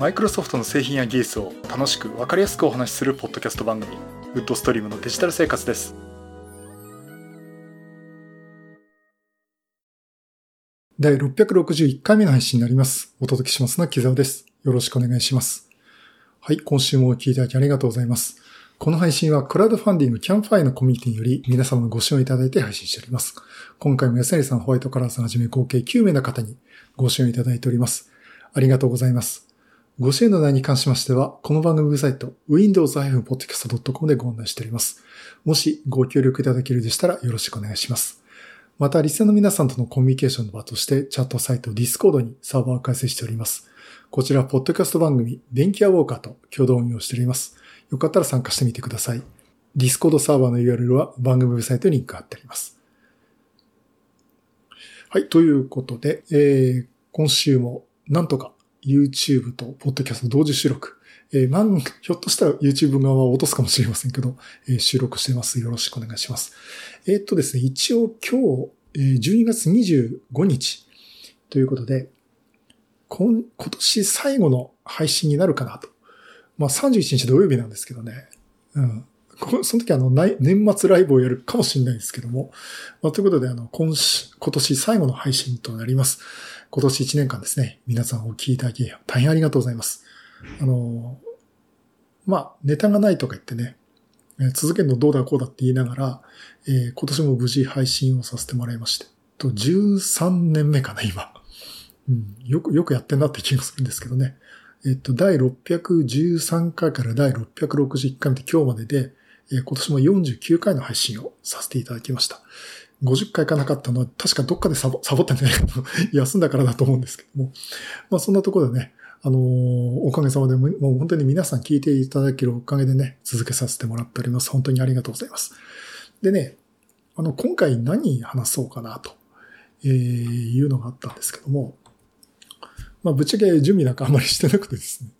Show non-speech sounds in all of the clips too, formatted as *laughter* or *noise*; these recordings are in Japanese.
マイクロソフトの製品や技術を楽しく分かりやすくお話しするポッドキャスト番組ウッドストリームのデジタル生活です第661回目の配信になりますお届けしますのは木沢ですよろしくお願いしますはい今週もお聞きいただきありがとうございますこの配信はクラウドファンディングキャンファイのコミュニティにより皆様のご支援いただいて配信しております。今回も安成さん、ホワイトカラーさんはじめ合計9名の方にご支援いただいております。ありがとうございます。ご支援の内容に関しましては、この番組サイト、windows-podcast.com でご案内しております。もしご協力いただけるでしたらよろしくお願いします。また、リスナーの皆さんとのコミュニケーションの場として、チャットサイト Discord にサーバーを開設しております。こちら、ポッドキャスト番組、電気屋ウォーカーと共同運用しております。よかったら参加してみてください。Discord サーバーの URL は番組ウェブサイトにリンク貼ってあります。はい、ということで、えー、今週もなんとか YouTube と Podcast 同時収録。えー、まん、ひょっとしたら YouTube 側は落とすかもしれませんけど、えー、収録してます。よろしくお願いします。えー、っとですね、一応今日、えー、12月25日ということで、今、今年最後の配信になるかなと。まあ31日土曜日なんですけどね。うん。その時あの、年末ライブをやるかもしれないですけども。まあ、ということで、あの、今今年最後の配信となります。今年1年間ですね、皆さんお聞きいただき、大変ありがとうございます。あの、まあ、ネタがないとか言ってね、続けるのどうだこうだって言いながら、えー、今年も無事配信をさせてもらいまして、と13年目かな、今。うん、よく、よくやってんなって気がするんですけどね。えっと、第613回から第661回まで今日までで、今年も49回の配信をさせていただきました。50回かなかったのは、確かどっかでサボ、サボったんじゃないかと、休んだからだと思うんですけども。まあそんなところでね、あのー、おかげさまでもう本当に皆さん聞いていただけるおかげでね、続けさせてもらっております。本当にありがとうございます。でね、あの、今回何話そうかなと、え、いうのがあったんですけども、まあぶっちゃけ準備なんかあんまりしてなくてですね、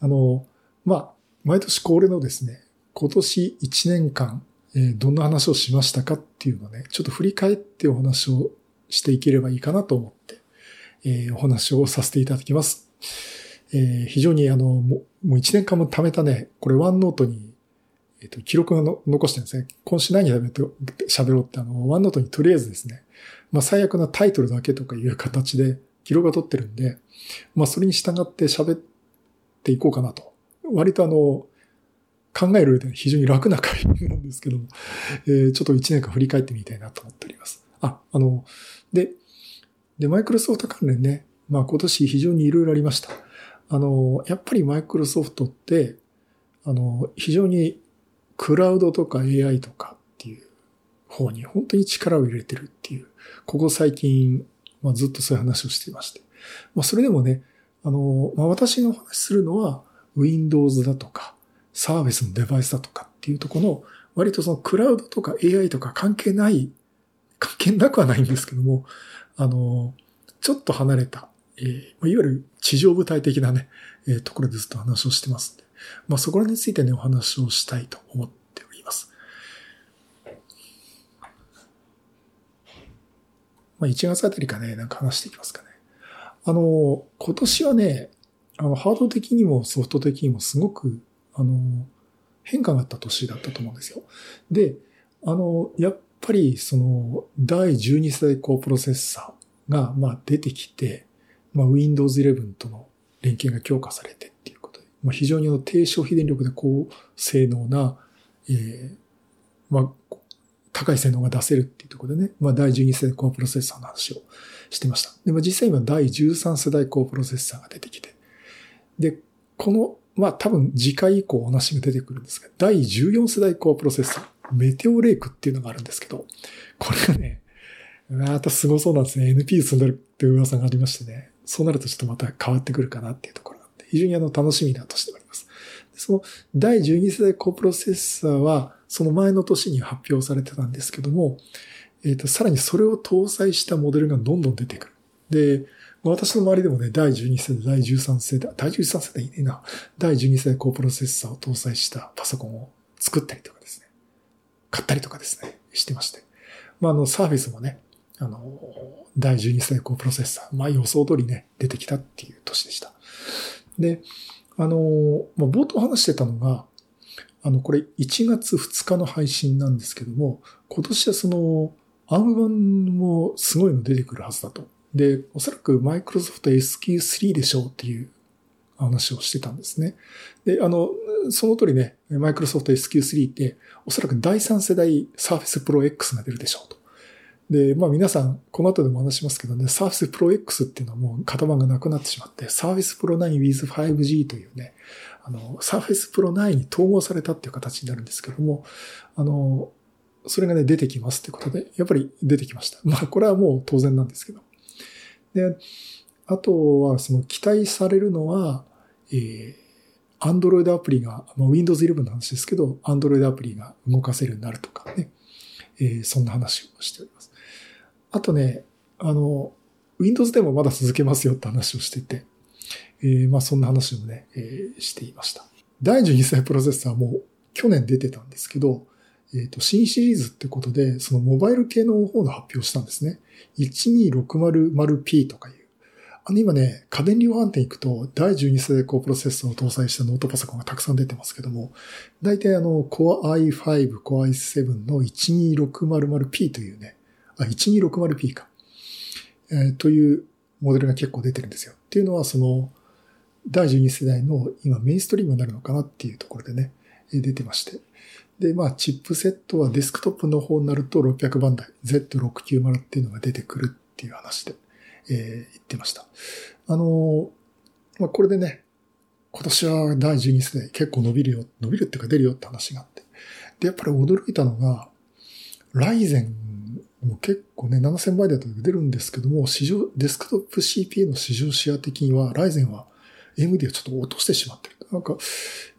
あの、まあ、毎年恒例のですね、今年1年間、えどんな話をしましたかっていうのをね、ちょっと振り返ってお話をしていければいいかなと思って、え、お話をさせていただきます。え、非常にあの、もう1年間も貯めたね、これワンノートに、えっ、と、記録が残してるんですね。今週何喋ろうってあの、ワンノートにとりあえずですね、まあ最悪なタイトルだけとかいう形で記録が取ってるんで、まあそれに従って喋っていこうかなと。割とあの、考える上で非常に楽な回なんですけども、えー、ちょっと1年間振り返ってみたいなと思っております。あ、あの、で、で、マイクロソフト関連ね、まあ今年非常にいろいろありました。あの、やっぱりマイクロソフトって、あの、非常にクラウドとか AI とかっていう方に本当に力を入れてるっていう、ここ最近、まあ、ずっとそういう話をしていまして。まあそれでもね、あの、まあ私のお話するのは Windows だとか、サービスのデバイスだとかっていうところの、割とそのクラウドとか AI とか関係ない、関係なくはないんですけども、あの、ちょっと離れた、えー、いわゆる地上部隊的なね、えー、ところでずっと話をしてますまあそこらについてね、お話をしたいと思っております。まあ1月あたりかね、なんか話していきますかね。あの、今年はね、あの、ハード的にもソフト的にもすごくあの、変化があった年だったと思うんですよ。で、あの、やっぱりその第12世代高プロセッサーがまあ出てきて、まあ、Windows 11との連携が強化されてっていうことで、まあ、非常に低消費電力で高性能な、えー、まあ、高い性能が出せるっていうところでね、まあ、第12世代高プロセッサーの話をしてました。で、まあ、実際今第13世代高プロセッサーが出てきて、で、このまあ多分次回以降お話が出てくるんですが、第14世代コアプロセッサー、メテオレイクっていうのがあるんですけど、これがね、またすごそうなんですね。NP 積んでるって噂がありましてね。そうなるとちょっとまた変わってくるかなっていうところなんで、非常にあの楽しみなとしております。その第12世代コアプロセッサーは、その前の年に発表されてたんですけども、えっ、ー、と、さらにそれを搭載したモデルがどんどん出てくる。で、私の周りでもね、第12世代、第13世代、第13世代いいな、第12世代高プロセッサーを搭載したパソコンを作ったりとかですね、買ったりとかですね、してまして。まあ、あの、サービスもね、あの、第12世代高プロセッサー、まあ予想通りね、出てきたっていう年でした。で、あの、まあ、冒頭話してたのが、あの、これ1月2日の配信なんですけども、今年はその、アーム版もすごいの出てくるはずだと。で、おそらくマイクロソフト SQ3 でしょうっていう話をしてたんですね。で、あの、その通りね、マイクロソフト SQ3 っておそらく第3世代 Surface Pro X が出るでしょうと。で、まあ皆さん、この後でも話しますけどね、Surface Pro X っていうのはもう型番がなくなってしまって、Surface Pro 9 with 5G というね、あの、Surface Pro 9に統合されたっていう形になるんですけども、あの、それがね、出てきますってことで、やっぱり出てきました。まあ、これはもう当然なんですけど。で、あとは、その期待されるのは、えー、Android アプリが、まあ、Windows 11の話ですけど、Android アプリが動かせるようになるとかね、えー、そんな話をしております。あとね、あの、Windows でもまだ続けますよって話をしてて、えー、まあそんな話もね、えー、していました。第12世代プロセッサーも去年出てたんですけど、えっ、ー、と、新シリーズってことで、そのモバイル系の方の発表したんですね。12600P とかいう。あの今ね、家電量販店行くと、第12世代高プロセッサーを搭載したノートパソコンがたくさん出てますけども、大体あの、Core i5、Core i7 の 12600P というね、あ、1260P か。えー、というモデルが結構出てるんですよ。っていうのは、その、第12世代の今メインストリームになるのかなっていうところでね、出てまして。で、まあ、チップセットはデスクトップの方になると600番台、Z690 っていうのが出てくるっていう話で、えー、言ってました。あのー、まあ、これでね、今年は第12世代結構伸びるよ、伸びるっていうか出るよって話があって。で、やっぱり驚いたのが、ライゼンも結構ね、7000倍台と出るんですけども、市場、デスクトップ CPU の市場シェア的には、ライゼンは AMD をちょっと落としてしまってる。なんか、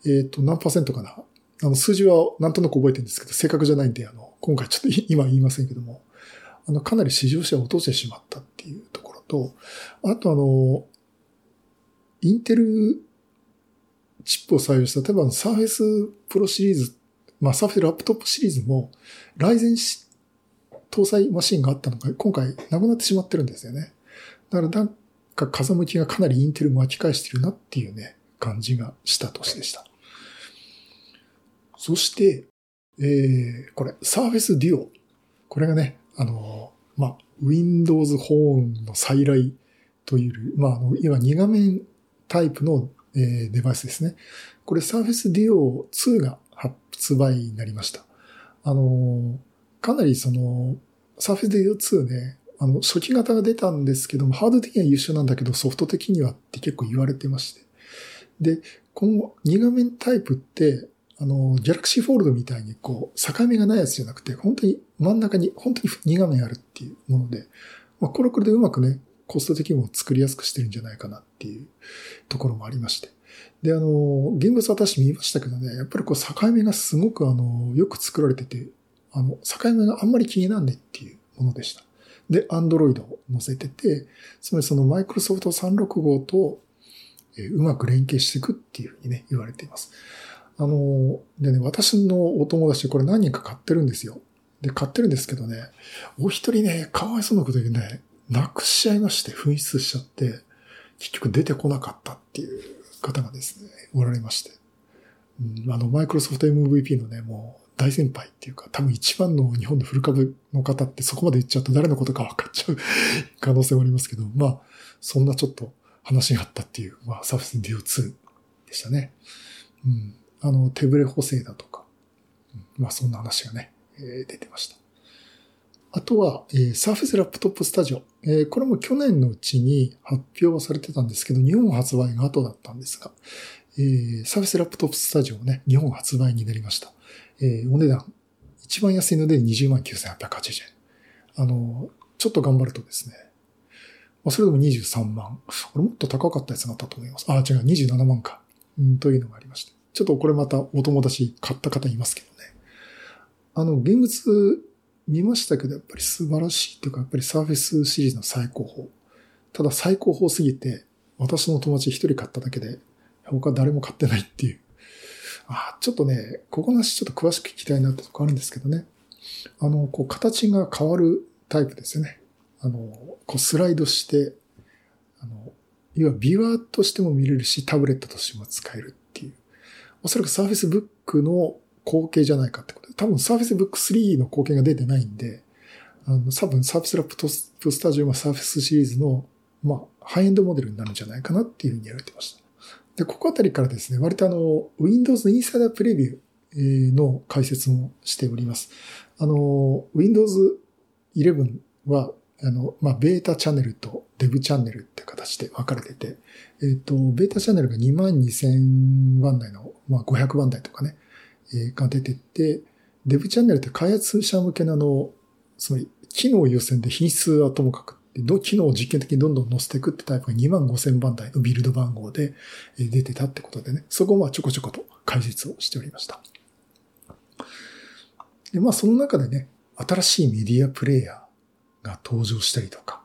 えっ、ー、と、何パーセントかな。あの、数字はなんとなく覚えてるんですけど、正確じゃないんで、あの、今回ちょっと *laughs* 今言いませんけども、あの、かなり市場シェアを落としてしまったっていうところと、あとあの、インテルチップを採用した、例えばサーフェスプロシリーズ、まあサーフェスラップトップシリーズも、ライゼン搭載マシンがあったのが今回なくなってしまってるんですよね。だからなんか風向きがかなりインテル巻き返してるなっていうね、感じがした年でした。そして、えー、これ、Surface Duo。これがね、あの、まあ、Windows Phone の再来という、まあ、あの、今2画面タイプの、えー、デバイスですね。これ Surface Duo 2が発売になりました。あの、かなりその、サーフェスで U2 ね、あの、初期型が出たんですけども、ハード的には優秀なんだけど、ソフト的にはって結構言われてまして。で、今後、2画面タイプって、あの、ギャラクシーフォールドみたいに、こう、境目がないやつじゃなくて、本当に真ん中に、本当に2画面あるっていうもので、まあ、これこれでうまくね、コスト的にも作りやすくしてるんじゃないかなっていうところもありまして。で、あの、現物私見ましたけどね、やっぱりこう境目がすごくあの、よく作られてて、あの、境目があんまり気になんねっていうものでした。で、Android を載せてて、つまりその Microsoft 365と、うまく連携していくっていうふうにね、言われています。あの、でね、私のお友達これ何人か買ってるんですよ。で、買ってるんですけどね、お一人ね、かわいそうなことでね、なくしちゃいまして、紛失しちゃって、結局出てこなかったっていう方がですね、おられまして。うん、あの、マイクロソフト MVP のね、もう、大先輩っていうか、多分一番の日本のフル株の方ってそこまで言っちゃうと誰のことか分かっちゃう *laughs* 可能性もありますけど、まあ、そんなちょっと話があったっていう、まあ、サフェスデュオ2でしたね。うん。あの、手ブレ補正だとか、うん、まあ、そんな話がね、えー、出てました。あとは、えー、サーフェスラップトップスタジオ。えー、これも去年のうちに発表はされてたんですけど、日本発売が後だったんですが、えー、サーフェスラップトップスタジオもね、日本発売になりました。えー、お値段、一番安いので20万9880円。あの、ちょっと頑張るとですね、まあ、それでも23万。これもっと高かったやつがあったと思います。あ、違う、27万か。うん、というのがありまして。ちょっとこれまたお友達買った方いますけどね。あの、現物見ましたけど、やっぱり素晴らしいっていうか、やっぱりサーフェスシリーズの最高峰。ただ最高峰すぎて、私の友達一人買っただけで、他誰も買ってないっていうあちょっとね、ここの話ちょっと詳しく聞きたいなってとこあるんですけどね。あの、こう、形が変わるタイプですよね。あの、こう、スライドして、あの、要はビワーとしても見れるし、タブレットとしても使えるおそらく Surface Book の後継じゃないかってことで、多分 Surface Book 3の後継が出てないんで、あの、多分 Surface Laptop Studio が Surface シリーズの、まあ、ハイエンドモデルになるんじゃないかなっていうふうに言われてました。で、ここあたりからですね、割とあの、Windows のインサイダープレビューの解説もしております。あの、Windows 11は、あの、まあ、ベータチャンネルとデブチャンネルって形で分かれてて、えっ、ー、と、ベータチャンネルが22,000番台の、まあ、500番台とかね、えー、が出てて、デブチャンネルって開発者向けなの、つまり、機能優先で品質はともかくど、機能を実験的にどんどん載せていくってタイプが2万5000番台のビルド番号で出てたってことでね、そこはちょこちょこと解説をしておりました。で、まあその中でね、新しいメディアプレイヤーが登場したりとか、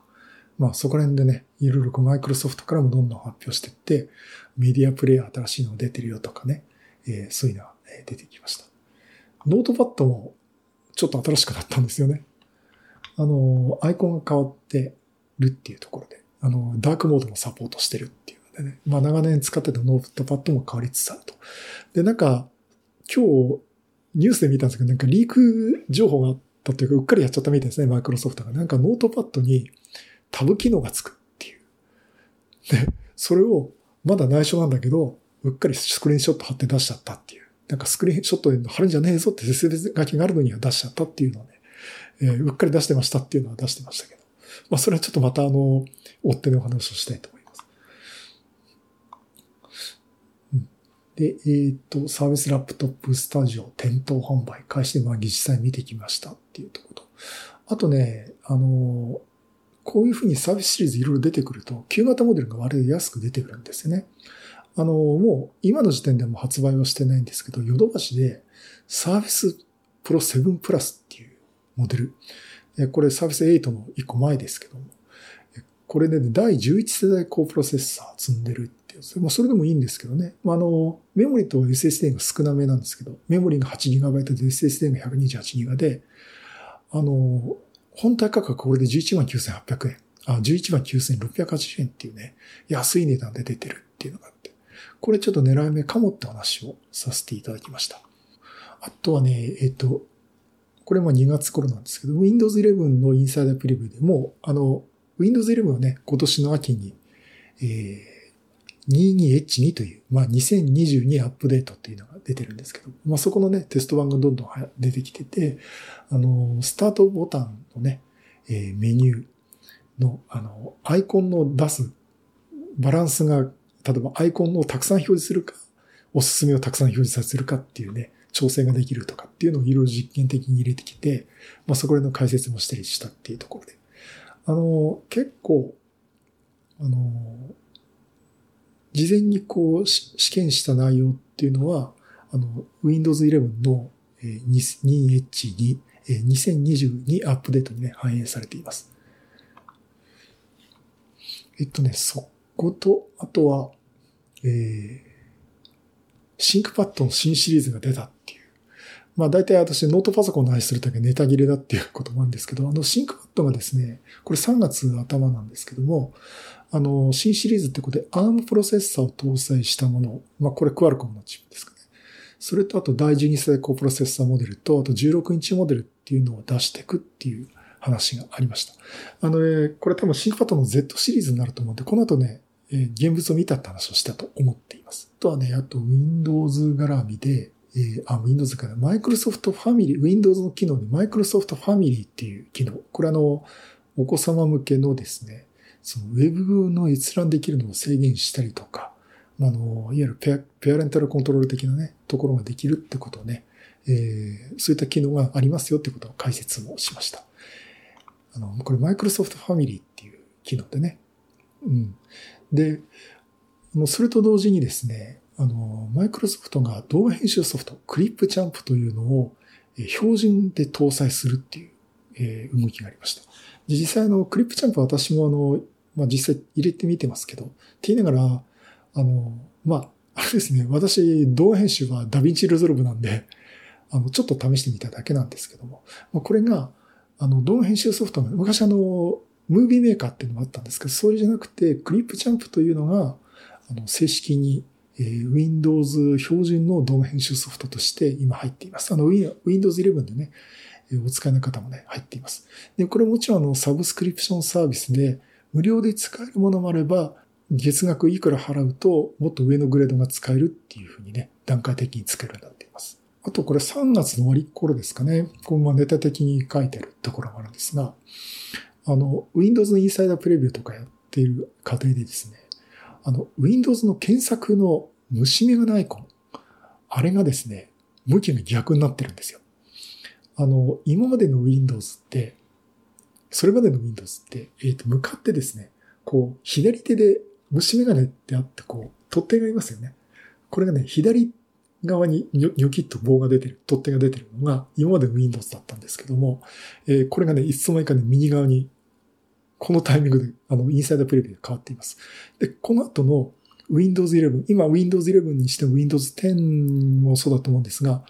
まあそこら辺でね、いろいろマイクロソフトからもどんどん発表していって、メディアプレイヤー新しいの出てるよとかね、えー、そういうのが出てきました。ノートパッドもちょっと新しくなったんですよね。あの、アイコンが変わって、るっていうところで、あの、ダークモードもサポートしてるっていうのでね、まあ長年使ってたノートパッドも変わりつつあると。で、なんか、今日、ニュースで見たんですけど、なんかリーク情報があったというか、うっかりやっちゃったみたいですね、マイクロソフトが。なんかノートパッドにタブ機能がつくっていう。で、それを、まだ内緒なんだけど、うっかりスクリーンショット貼って出しちゃったっていう。なんかスクリーンショットで貼るんじゃねえぞって説明書きがあるのには出しちゃったっていうのをね、えー、うっかり出してましたっていうのは出してましたけど。まあ、それはちょっとまたあの、追ってのお話をしたいと思います。で、えっ、と、サービスラップトップスタジオ店頭販売開始で、まあ、実際見てきましたっていうところと。あとね、あの、こういうふうにサービスシリーズいろいろ出てくると、旧型モデルが割と安く出てくるんですよね。あの、もう今の時点でも発売はしてないんですけど、ヨドバシでサービスプロ7プラスっていうモデル。これサービス8の1個前ですけども、これで、ね、第11世代高プロセッサー積んでるっていう、まあ、それでもいいんですけどね。まあ、あの、メモリと SSD が少なめなんですけど、メモリが 8GB で SSD が 128GB で、あの、本体価格これで119,800円。あ、119,680円っていうね、安い値段で出てるっていうのがあって、これちょっと狙い目かもって話をさせていただきました。あとはね、えっ、と、これも2月頃なんですけど、Windows 11のインサイダープレビューでも、あの、Windows 11はね、今年の秋に、えー、22H2 という、まあ、2022アップデートっていうのが出てるんですけど、まあ、そこのね、テスト版がどんどん出てきてて、あの、スタートボタンのね、えー、メニューの、あの、アイコンの出すバランスが、例えばアイコンをたくさん表示するか、おすすめをたくさん表示させるかっていうね、調整ができるとかっていうのをいろいろ実験的に入れてきて、まあそこでの解説もしたりしたっていうところで。あの、結構、あの、事前にこう試験した内容っていうのは、あの、Windows 11の 2H2、2022アップデートにね、反映されています。えっとね、そこと、あとは、えー、 ThinkPad の新シリーズが出たっていうまあ大体私ノートパソコンの話するときはネタ切れだっていうこともあるんですけど、あの ThinkPad がですね、これ3月頭なんですけども、あの、新シリーズってことで ARM プロセッサーを搭載したもの、まあこれ Qualcomm のチップですかね。それとあと第12世代高プロセッサーモデルと、あと16インチモデルっていうのを出していくっていう話がありました。あのね、これ多分シンクパッドの Z シリーズになると思うんで、この後ね、え現物を見たって話をしたと思っています。あとはね、あと Windows 絡みで、えー、あ、Windows から、マイクロソフトファミリー、Windows の機能にマイクロソフトファミリーっていう機能。これあの、お子様向けのですね、そのウェブの閲覧できるのを制限したりとか、あの、いわゆるペアペアレンタルコントロール的なね、ところができるってことをね、えー、そういった機能がありますよってことを解説もしました。あの、これマイクロソフトファミリーっていう機能でね。うん。で、もうそれと同時にですね、あの、マイクロソフトが動画編集ソフト、クリップチャンプというのを標準で搭載するっていう、え動きがありました。実際のクリップチャンプは私もあの、まあ、実際入れてみてますけど、って言いながら、あの、まあ、あれですね、私動画編集は DaVinci Resolve なんで、あの、ちょっと試してみただけなんですけども、まあ、これが、あの、動画編集ソフトが、昔あの、 Movie Maker っていうのもあったんですけど、それじゃなくて、 Clipchamp というのが、あの、正式に、えー、Windows 標準の動画編集ソフトとして今入っています。あの、Windows 11でね、お使いの方もね、入っています。で、これもちろんあの、サブスクリプションサービスで、無料で使えるものもあれば、月額いくら払うと、もっと上のグレードが使えるっていうふうにね、段階的につけるようになっています。あとこれ3月の終わり頃ですかね。このまネタ的に書いてるところがあるんですが、あの、Windows のインサイダープレビューとかやっている過程でですね、あの、Windows の検索の虫眼鏡アイコン、あれがですね、向きが逆になってるんですよ。あの、今までの Windows って、それまでの Windows って、えっ、ー、と、向かってですね、こう、左手で虫眼鏡ってあって、こう、取っ手がいますよね。これがね、左側にニョキッと棒が出てる、取っ手が出てるのが、今までの Windows だったんですけども、えー、これがね、いつの間にかね、右側に、このタイミングで、あの、インサイダープレビューで変わっています。で、この後の Windows 11、今 Windows 11にしても Windows 10もそうだと思うんですが、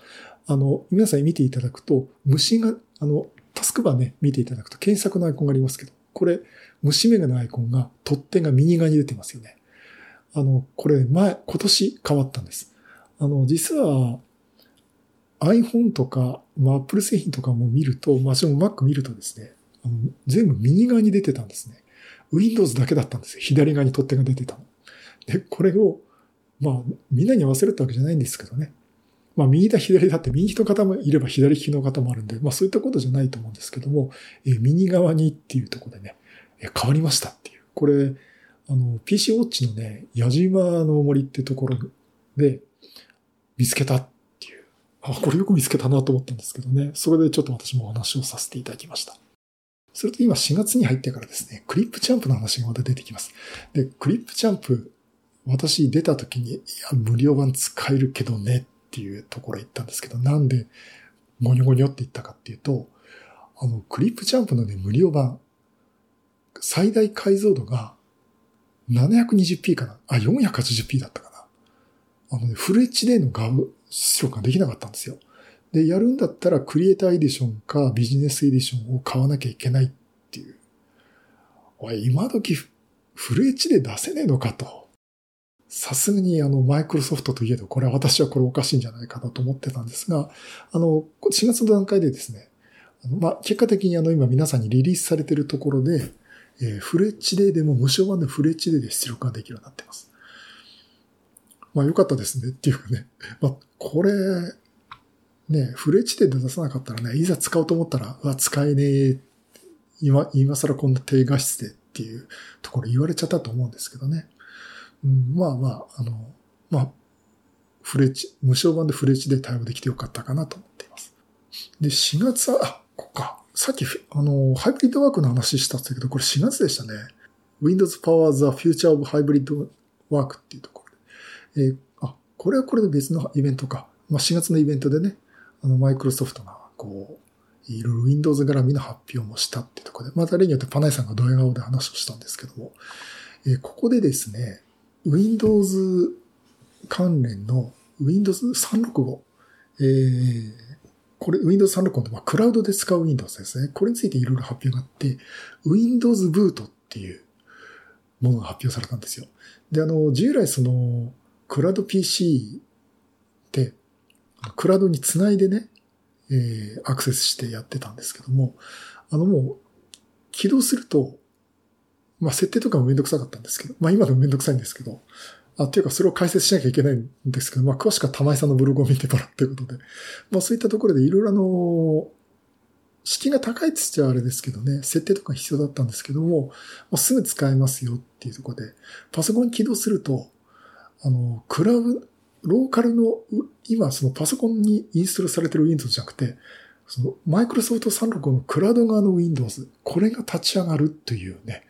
あの、皆さん見ていただくと、虫が、あの、タスクバーね、見ていただくと検索のアイコンがありますけど、これ、虫眼鏡のアイコンが、取っ手が右側に出てますよね。あの、これ前、今年変わったんです。あの、実は、iPhone とか、まあ、Apple 製品とかも見ると、まあ、も Mac 見るとですね、あの全部右側に出てたんですね。Windows だけだったんですよ。左側に取っ手が出てたの。で、これを、まあ、みんなに合わせるってわけじゃないんですけどね。まあ、右だ左だって右の方もいれば左利きの方もあるんで、まあそういったことじゃないと思うんですけども、え右側にっていうところでね、え変わりましたっていう。これ、あの、PC ウォッチのね、矢島の森ってところで見つけたっていう。あ、これよく見つけたなと思ったんですけどね。それでちょっと私もお話をさせていただきました。それと今4月に入ってからですね、クリップチャンプの話がまた出てきます。で、クリップチャンプ、私出た時に、いや、無料版使えるけどねっていうところへ行ったんですけど、なんでゴニョゴニョって言ったかっていうと、あの、クリップチャンプのね、無料版、最大解像度が 720p かなあ、480p だったかなあのね、フル HD の画出力ができなかったんですよ。で、やるんだったらクリエイターエディションかビジネスエディションを買わなきゃいけないっていう。おい、今時フル HD 出せねえのかと。さすがにあの、マイクロソフトといえど、これは私はこれおかしいんじゃないかなと思ってたんですが、あの、4月の段階でですね、まあ、結果的にあの、今皆さんにリリースされているところで、えー、フレッチデーでも無償版でフレッチデーで出力ができるようになってます。まあ、よかったですねっていうかね。まあ、これ、ね、フレッチデーで出さなかったらね、いざ使おうと思ったら、うわ、使えねえ、今、今更こんな低画質でっていうところ言われちゃったと思うんですけどね。うん、まあまあ、あの、まあ、フレッチ、無償版でフレッチで対応できてよかったかなと思っています。で、4月は、あ、ここか。さっき、あの、ハイブリッドワークの話したんですけど、これ4月でしたね。Windows Power the Future of Hybrid Work っていうところで。えー、あ、これはこれで別のイベントか。まあ、4月のイベントでね、あの、マイクロソフトが、こう、いろいろ Windows 絡みの発表もしたっていうところで、また例によってパナイさんがドヤ顔で話をしたんですけども、えー、ここでですね、Windows 関連の Windows 365、えー、これ Windows 365って、まあ、クラウドで使う Windows ですね。これについていろいろ発表があって、Windows Boot っていうものが発表されたんですよ。で、あの、従来その、クラウド PC って、クラウドにつないでね、えー、アクセスしてやってたんですけども、あのもう、起動すると、まあ設定とかもめんどくさかったんですけど、まあ今でもめんどくさいんですけど、あ、っていうかそれを解説しなきゃいけないんですけど、まあ詳しくは玉井さんのブログを見てもらうということで、まあそういったところでいろいろあの、敷居が高いっつっちゃあれですけどね、設定とか必要だったんですけども、もうすぐ使えますよっていうところで、パソコン起動すると、あの、クラウローカルの、今そのパソコンにインストールされてる Windows じゃなくて、そのマイクロソフト365のクラウド側の Windows、これが立ち上がるというね、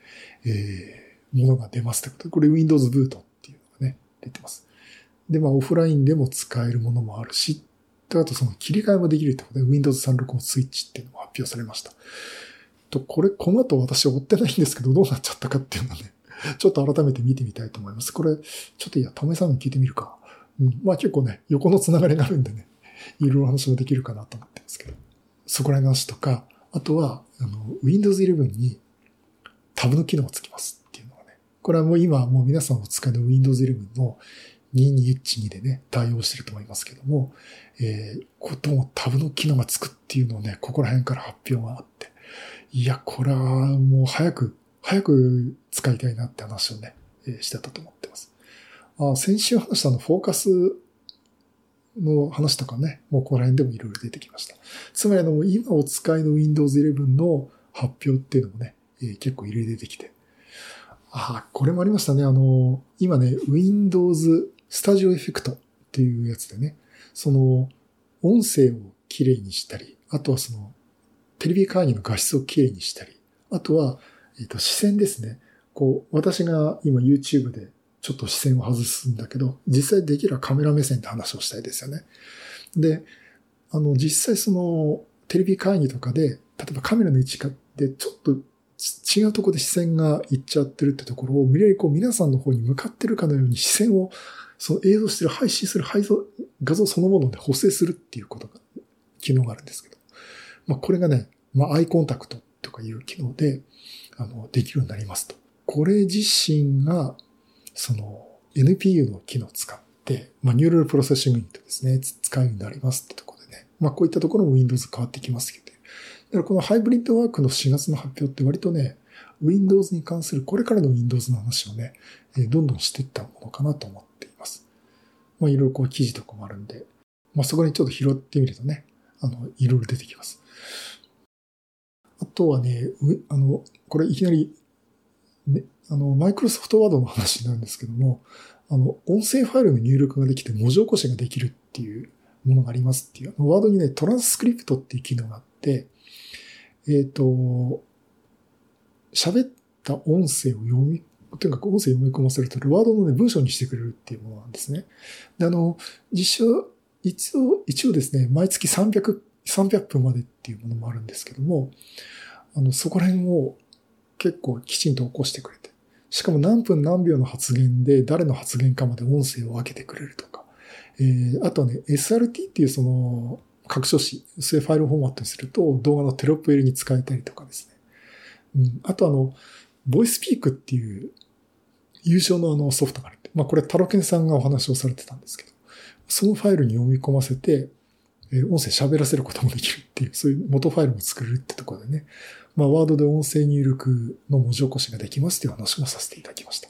えー、ものが出ますってことで、これ Windows Boot っていうのがね、出てます。で、まあオフラインでも使えるものもあるし、あとその切り替えもできるってことで Windows 365スイッチっていうのも発表されました。と、これ、この後私追ってないんですけど、どうなっちゃったかっていうのはね、*laughs* ちょっと改めて見てみたいと思います。これ、ちょっといや、ためさんに聞いてみるか。うん、まあ結構ね、横のつながりがあるんでね、*laughs* いろいろ話もできるかなと思ってますけど。そこら辺の話とか、あとは、あの、Windows 11にタブの機能がつきますっていうのがね。これはもう今もう皆さんお使いの Windows 11の 22H2 でね、対応してると思いますけども、えー、こともタブの機能がつくっていうのをね、ここら辺から発表があって、いや、これはもう早く、早く使いたいなって話をね、えー、してたと思ってます。あ先週話したのフォーカスの話とかね、もうここら辺でもいろいろ出てきました。つまりあの、今お使いの Windows 11の発表っていうのもね、えー、結構いろいろ出てきて。ああ、これもありましたね。あの、今ね、Windows Studio Effect っていうやつでね、その、音声をきれいにしたり、あとはその、テレビ会議の画質をきれいにしたり、あとは、えっ、ー、と、視線ですね。こう、私が今 YouTube でちょっと視線を外すんだけど、実際できればカメラ目線で話をしたいですよね。で、あの、実際その、テレビ会議とかで、例えばカメラの位置でちょっと違うとこで視線がいっちゃってるってところを、無理やりこう皆さんの方に向かってるかのように視線を、その映像してる、配信する配像、画像そのもので補正するっていうことが、機能があるんですけど。まあこれがね、まあアイコンタクトとかいう機能で、あの、できるようになりますと。これ自身が、その NPU の機能を使って、まあ、ニューラルプロセッシングユニットですね、使うようになりますってところでね。まあ、こういったところも Windows 変わってきますけど、だからこのハイブリッドワークの4月の発表って割とね、Windows に関するこれからの Windows の話をね、どんどんしていったものかなと思っています。まあ、いろいろこう記事とかもあるんで、まあ、そこにちょっと拾ってみるとね、あの、いろいろ出てきます。あとはね、あの、これいきなり、ね、あの、マイクロソフトワードの話なんですけども、あの、音声ファイルの入力ができて文字起こしができるっていうものがありますっていう、ワードにね、トランスクリプトっていう機能があって、えっ、ー、と、喋った音声を読み、とにかく音声読み込ませると、ワードのね、文章にしてくれるっていうものなんですね。で、あの、実証、一応、一応ですね、毎月300、300分までっていうものもあるんですけども、あの、そこら辺を結構きちんと起こしてくれて、しかも何分何秒の発言で誰の発言かまで音声を分けてくれるとか。えー、あとはね、SRT っていうその、拡張子、そういうファイルフォーマットにすると動画のテロップ入れに使えたりとかですね。うん、あとあの、ボイスピークっていう優勝のあのソフトがある。まあこれタロケンさんがお話をされてたんですけど、そのファイルに読み込ませて、音声喋らせることもできるっていう、そういう元ファイルも作れるってところでね、まあ、ワードで音声入力の文字起こしができますという話もさせていただきました。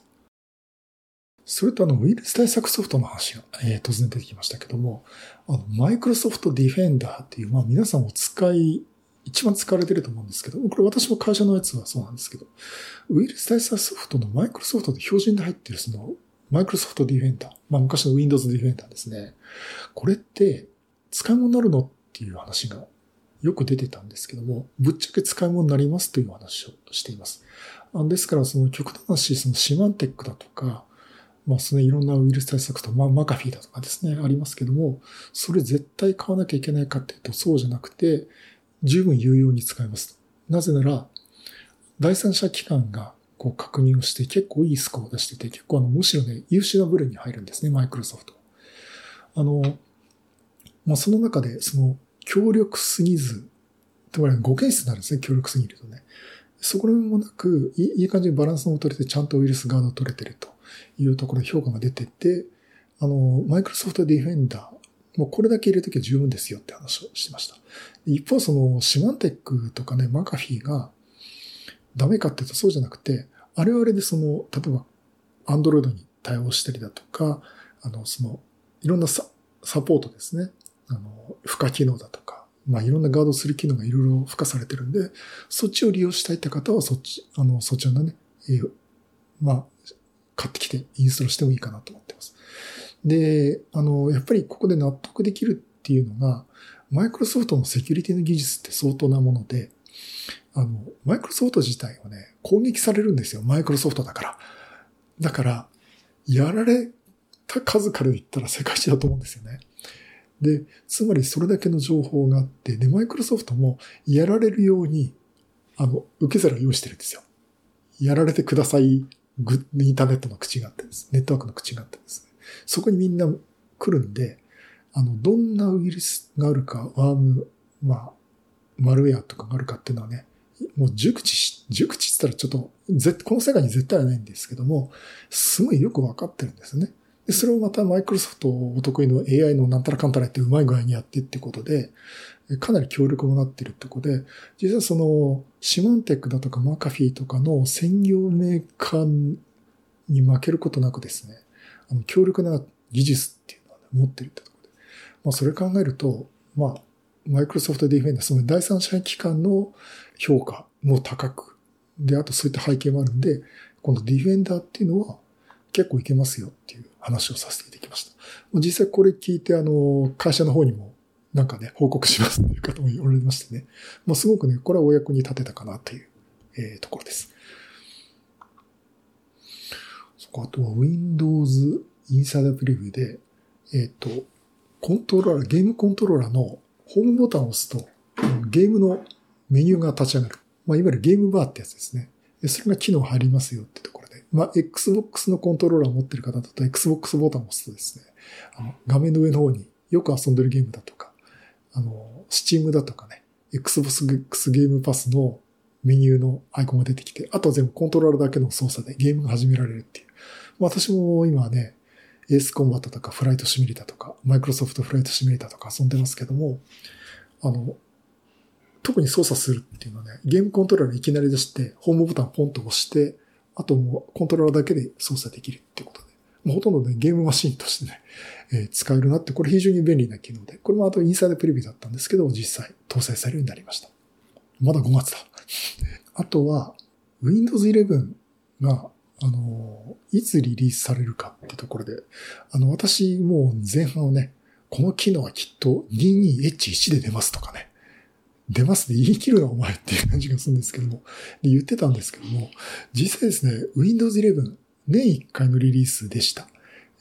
それとあの、ウイルス対策ソフトの話が、えー、突然出てきましたけども、あの、マイクロソフトディフェンダーっていう、まあ皆さんお使い、一番使われてると思うんですけど、これ私も会社のやつはそうなんですけど、ウイルス対策ソフトのマイクロソフトで標準で入ってるその、マイクロソフトディフェンダー、まあ昔の Windows ディフェンダーですね。これって、使い物になるのっていう話がよく出てたんですけども、ぶっちゃけ使い物になりますという話をしています。ですから、その極端な話、そのシマンテックだとか、まあ、そのいろんなウイルス対策と、ま、マカフィーだとかですね、ありますけども、それ絶対買わなきゃいけないかっていうと、そうじゃなくて、十分有用に使えます。なぜなら、第三者機関がこう確認をして結構いいスコアを出してて、結構あの、むしろね、優秀な部類に入るんですね、マイクロソフト。あの、まあ、その中で、その、強力すぎず、つまり5件数になるんですね、強力すぎるとね。そこら辺もなく、いい感じにバランスも取れて、ちゃんとウイルスガード取れてるというところ評価が出てて、あの、マイクロソフトディフェンダー、もうこれだけ入れときゃ十分ですよって話をしてました。一方、その、シマンテックとかね、マカフィーがダメかっていうとそうじゃなくて、あれはあれでその、例えば、アンドロイドに対応したりだとか、あの、その、いろんなサポートですね。あの、付加機能だとか、まあいろんなガードする機能がいろいろ付加されてるんで、そっちを利用したいって方はそっち、あの、そちらのね、えー、まあ、買ってきてインストールしてもいいかなと思ってます。で、あの、やっぱりここで納得できるっていうのが、マイクロソフトのセキュリティの技術って相当なもので、あの、マイクロソフト自体はね、攻撃されるんですよ。マイクロソフトだから。だから、やられた数から言ったら世界一だと思うんですよね。で、つまりそれだけの情報があって、で、マイクロソフトもやられるように、あの、受け皿を用意してるんですよ。やられてください、グインターネットの口があってです、ネットワークの口があってですね。そこにみんな来るんで、あの、どんなウイルスがあるか、ワーム、まあ、マルウェアとかがあるかっていうのはね、もう熟知し、熟知って言ったらちょっと、この世界に絶対はないんですけども、すごいよくわかってるんですね。で、それをまたマイクロソフトお得意の AI のなんたらかんたらってうまい具合にやってってことで、かなり強力もなっているってことで、実はその、シマンテックだとかマカフィーとかの専業メーカーに負けることなくですね、あの強力な技術っていうのは、ね、持ってるってところで。まあそれ考えると、まあ、マイクロソフトディフェンダー、その第三者機関の評価も高く、で、あとそういった背景もあるんで、今度ディフェンダーっていうのは結構いけますよっていう話をさせていただきました。実際これ聞いて、あの、会社の方にもなんかね、報告しますっていう方もおられましてね。まあ、すごくね、これはお役に立てたかなという、えー、ところです。そこ、あとは Windows Insider Preview で、えっ、ー、と、コントローラー、ゲームコントローラーのホームボタンを押すと、ゲームのメニューが立ち上がる。まあ、いわゆるゲームバーってやつですね。それが機能入りますよってところで。まあ、Xbox のコントローラーを持ってる方だと Xbox ボタンを押すとですね、あの画面の上の方によく遊んでるゲームだとか、あの、Steam だとかね、Xbox ゲームパスのメニューのアイコンが出てきて、あとは全部コントローラーだけの操作でゲームが始められるっていう。私も今ね、エースコンバットとかフライトシミュレーターとか、マイクロソフトフライトシミュレーターとか遊んでますけども、あの、特に操作するっていうのはね、ゲームコントローラーいきなり出して、ホームボタンポンと押して、あともうコントローラーだけで操作できるっていうことで、ほとんどね、ゲームマシンとしてね、えー、使えるなって、これ非常に便利な機能で、これもあとインサイドプレビューだったんですけど、実際搭載されるようになりました。まだ5月だ。あとは、Windows 11が、あの、いつリリースされるかってところで、あの、私もう前半をね、この機能はきっと 22H1 で出ますとかね、出ますで言い切るなお前っていう感じがするんですけども、で言ってたんですけども、実際ですね、Windows 11年1回のリリースでした。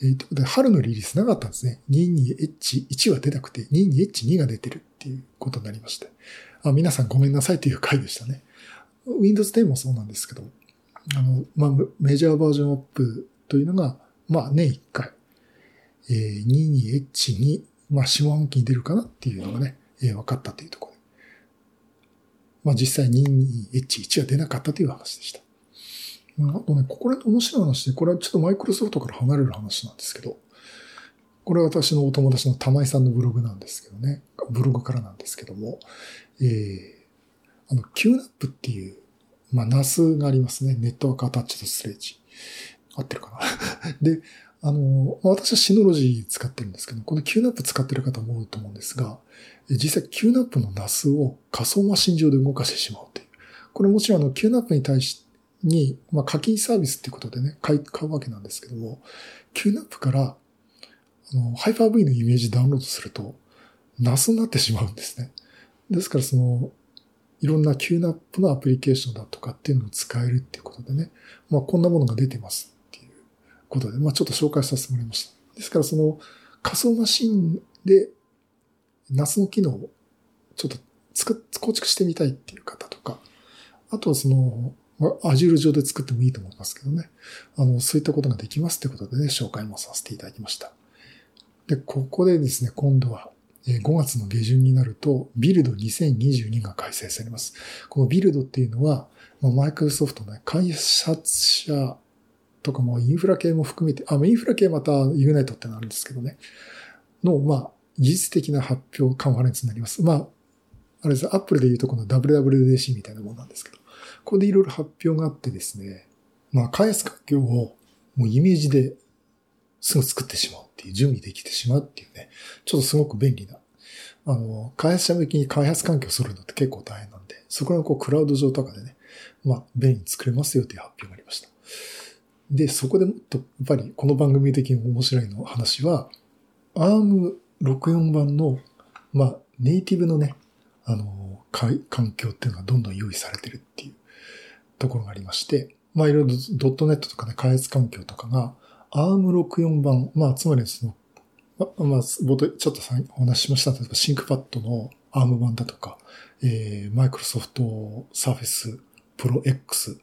えー、ということで、春のリリースなかったんですね。22H1 は出なくて、22H2 が出てるっていうことになりまして。あ皆さんごめんなさいという回でしたね。Windows 10もそうなんですけど、あの、まあ、メジャーバージョンアップというのが、まあ、年1回、えー、22H2、まあ、下半期に出るかなっていうのがね、えー、分かったというところで。まあ、実際 22H1 は出なかったという話でした。あとね、ここで面白い話で、これはちょっとマイクロソフトから離れる話なんですけど、これは私のお友達の玉井さんのブログなんですけどね、ブログからなんですけども、えー、あの、QNAP っていう、まあ、NAS がありますね。ネットワークアタッチとストレージ。合ってるかな？*laughs* で、あの、私はシノロジー使ってるんですけど、この QNAP 使ってる方も多いと思うんですが、実際 QNAP の NAS を仮想マシン上で動かしてしまうという。これもちろんあの QNAP に対してに、まあ、課金サービスっていうことでね、買買うわけなんですけども、QNAP から、あの、ハイパー V のイメージダウンロードすると、NAS になってしまうんですね。ですからその、いろんな QNAP のアプリケーションだとかっていうのを使えるっていうことでね、まあこんなものが出てますっていうことで、まあちょっと紹介させてもらいました。ですからその仮想マシンで NAS の機能をちょっと作構築してみたいっていう方とか、あとはそのアジュール上で作ってもいいと思いますけどね。あの、そういったことができますってことでね、紹介もさせていただきました。で、ここでですね、今度は5月の下旬になると、ビルド2022が開催されます。このビルドっていうのは、マイクロソフトの、ね、開発者とかもインフラ系も含めて、あ、インフラ系またユーナイトってなるんですけどね、の、まあ、技術的な発表カンファレンスになります。まあ、あれです、アップルで言うとこの WWDC みたいなものなんですけど、ここでいろいろ発表があってですね、まあ、開発環境をもうイメージですぐ作ってしまうっていう、準備できてしまうっていうね、ちょっとすごく便利な。あの、開発者向きに開発環境するのって結構大変なんで、そこのこうクラウド上とかでね、まあ、便利に作れますよという発表がありました。で、そこでもっと、やっぱりこの番組的に面白いの話は、ARM64 版の、まあ、ネイティブのね、あの、環境っていうのがどんどん用意されてるっていうところがありまして、まあいろいろドットネットとかね、開発環境とかが ARM64 版、まあつまりその、ま、まあ、冒頭ちょっとお話ししました。例えばシンクパッドの ARM 版だとか、えー、マイクロソフトサーフェスプロ X、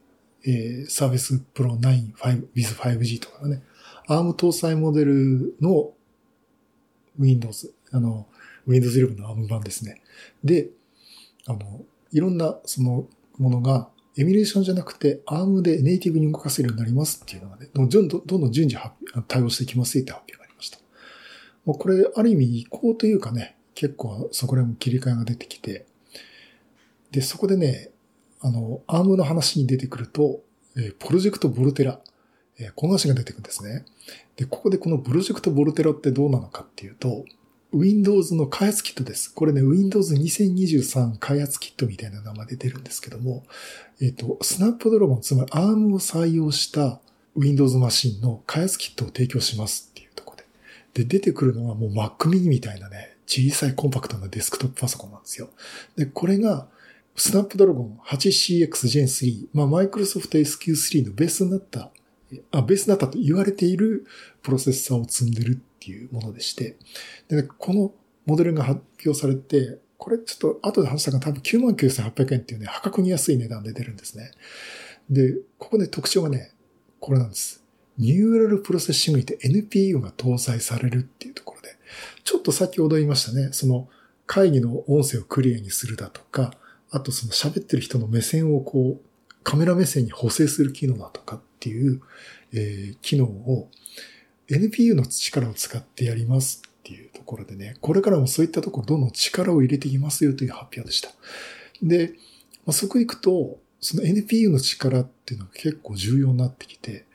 えー、サーフェスプロ9 5 with 5G とかね、ARM 搭載モデルの Windows、あの、Windows 11の ARM 版ですね。で、あの、いろんな、その、ものがエミュレーションじゃなくて ARM でネイティブに動かせるようになりますっていうのがね、どんどんどんどん順次対応していきますって発表がありました。もうこれ、ある意味移行というかね、結構そこら辺も切り替えが出てきて、で、そこでね、あの、ARM の話に出てくると、え、プロジェクトボルテラ、え、この話が出てくるんですね。で、ここでこのプロジェクトボルテラってどうなのかっていうと、Windows の開発キットです。これね、Windows 2023開発キットみたいな名前で出るんですけども、えっ、ー、と、Snapdragon、つまり ARM を採用した Windows マシンの開発キットを提供しますっていうところで。で、出てくるのはもう Mac mini みたいなね、小さいコンパクトなデスクトップパソコンなんですよ。で、これが Snapdragon 8CX Gen 3、まあ、Microsoft SQ3 のベースになった、あ、ベースになったと言われているプロセッサーを積んでるっていうものでして、で、このモデルが発表されて、これちょっと後で話したが多分99,800円っていうね、破格に安い値段で出るんですね。で、ここで特徴がね、これなんです。ニューラルプロセッシングにて NPU が搭載されるっていうところで、ちょっと先ほど言いましたね、その会議の音声をクリアにするだとか、あとその喋ってる人の目線をこう、カメラ目線に補正する機能だとかっていう、えー、機能を NPU の力を使ってやりますっていうところでね、これからもそういったところどんどん力を入れていきますよという発表でした。で、まあ、そこ行くと、その NPU の力っていうのが結構重要になってきて、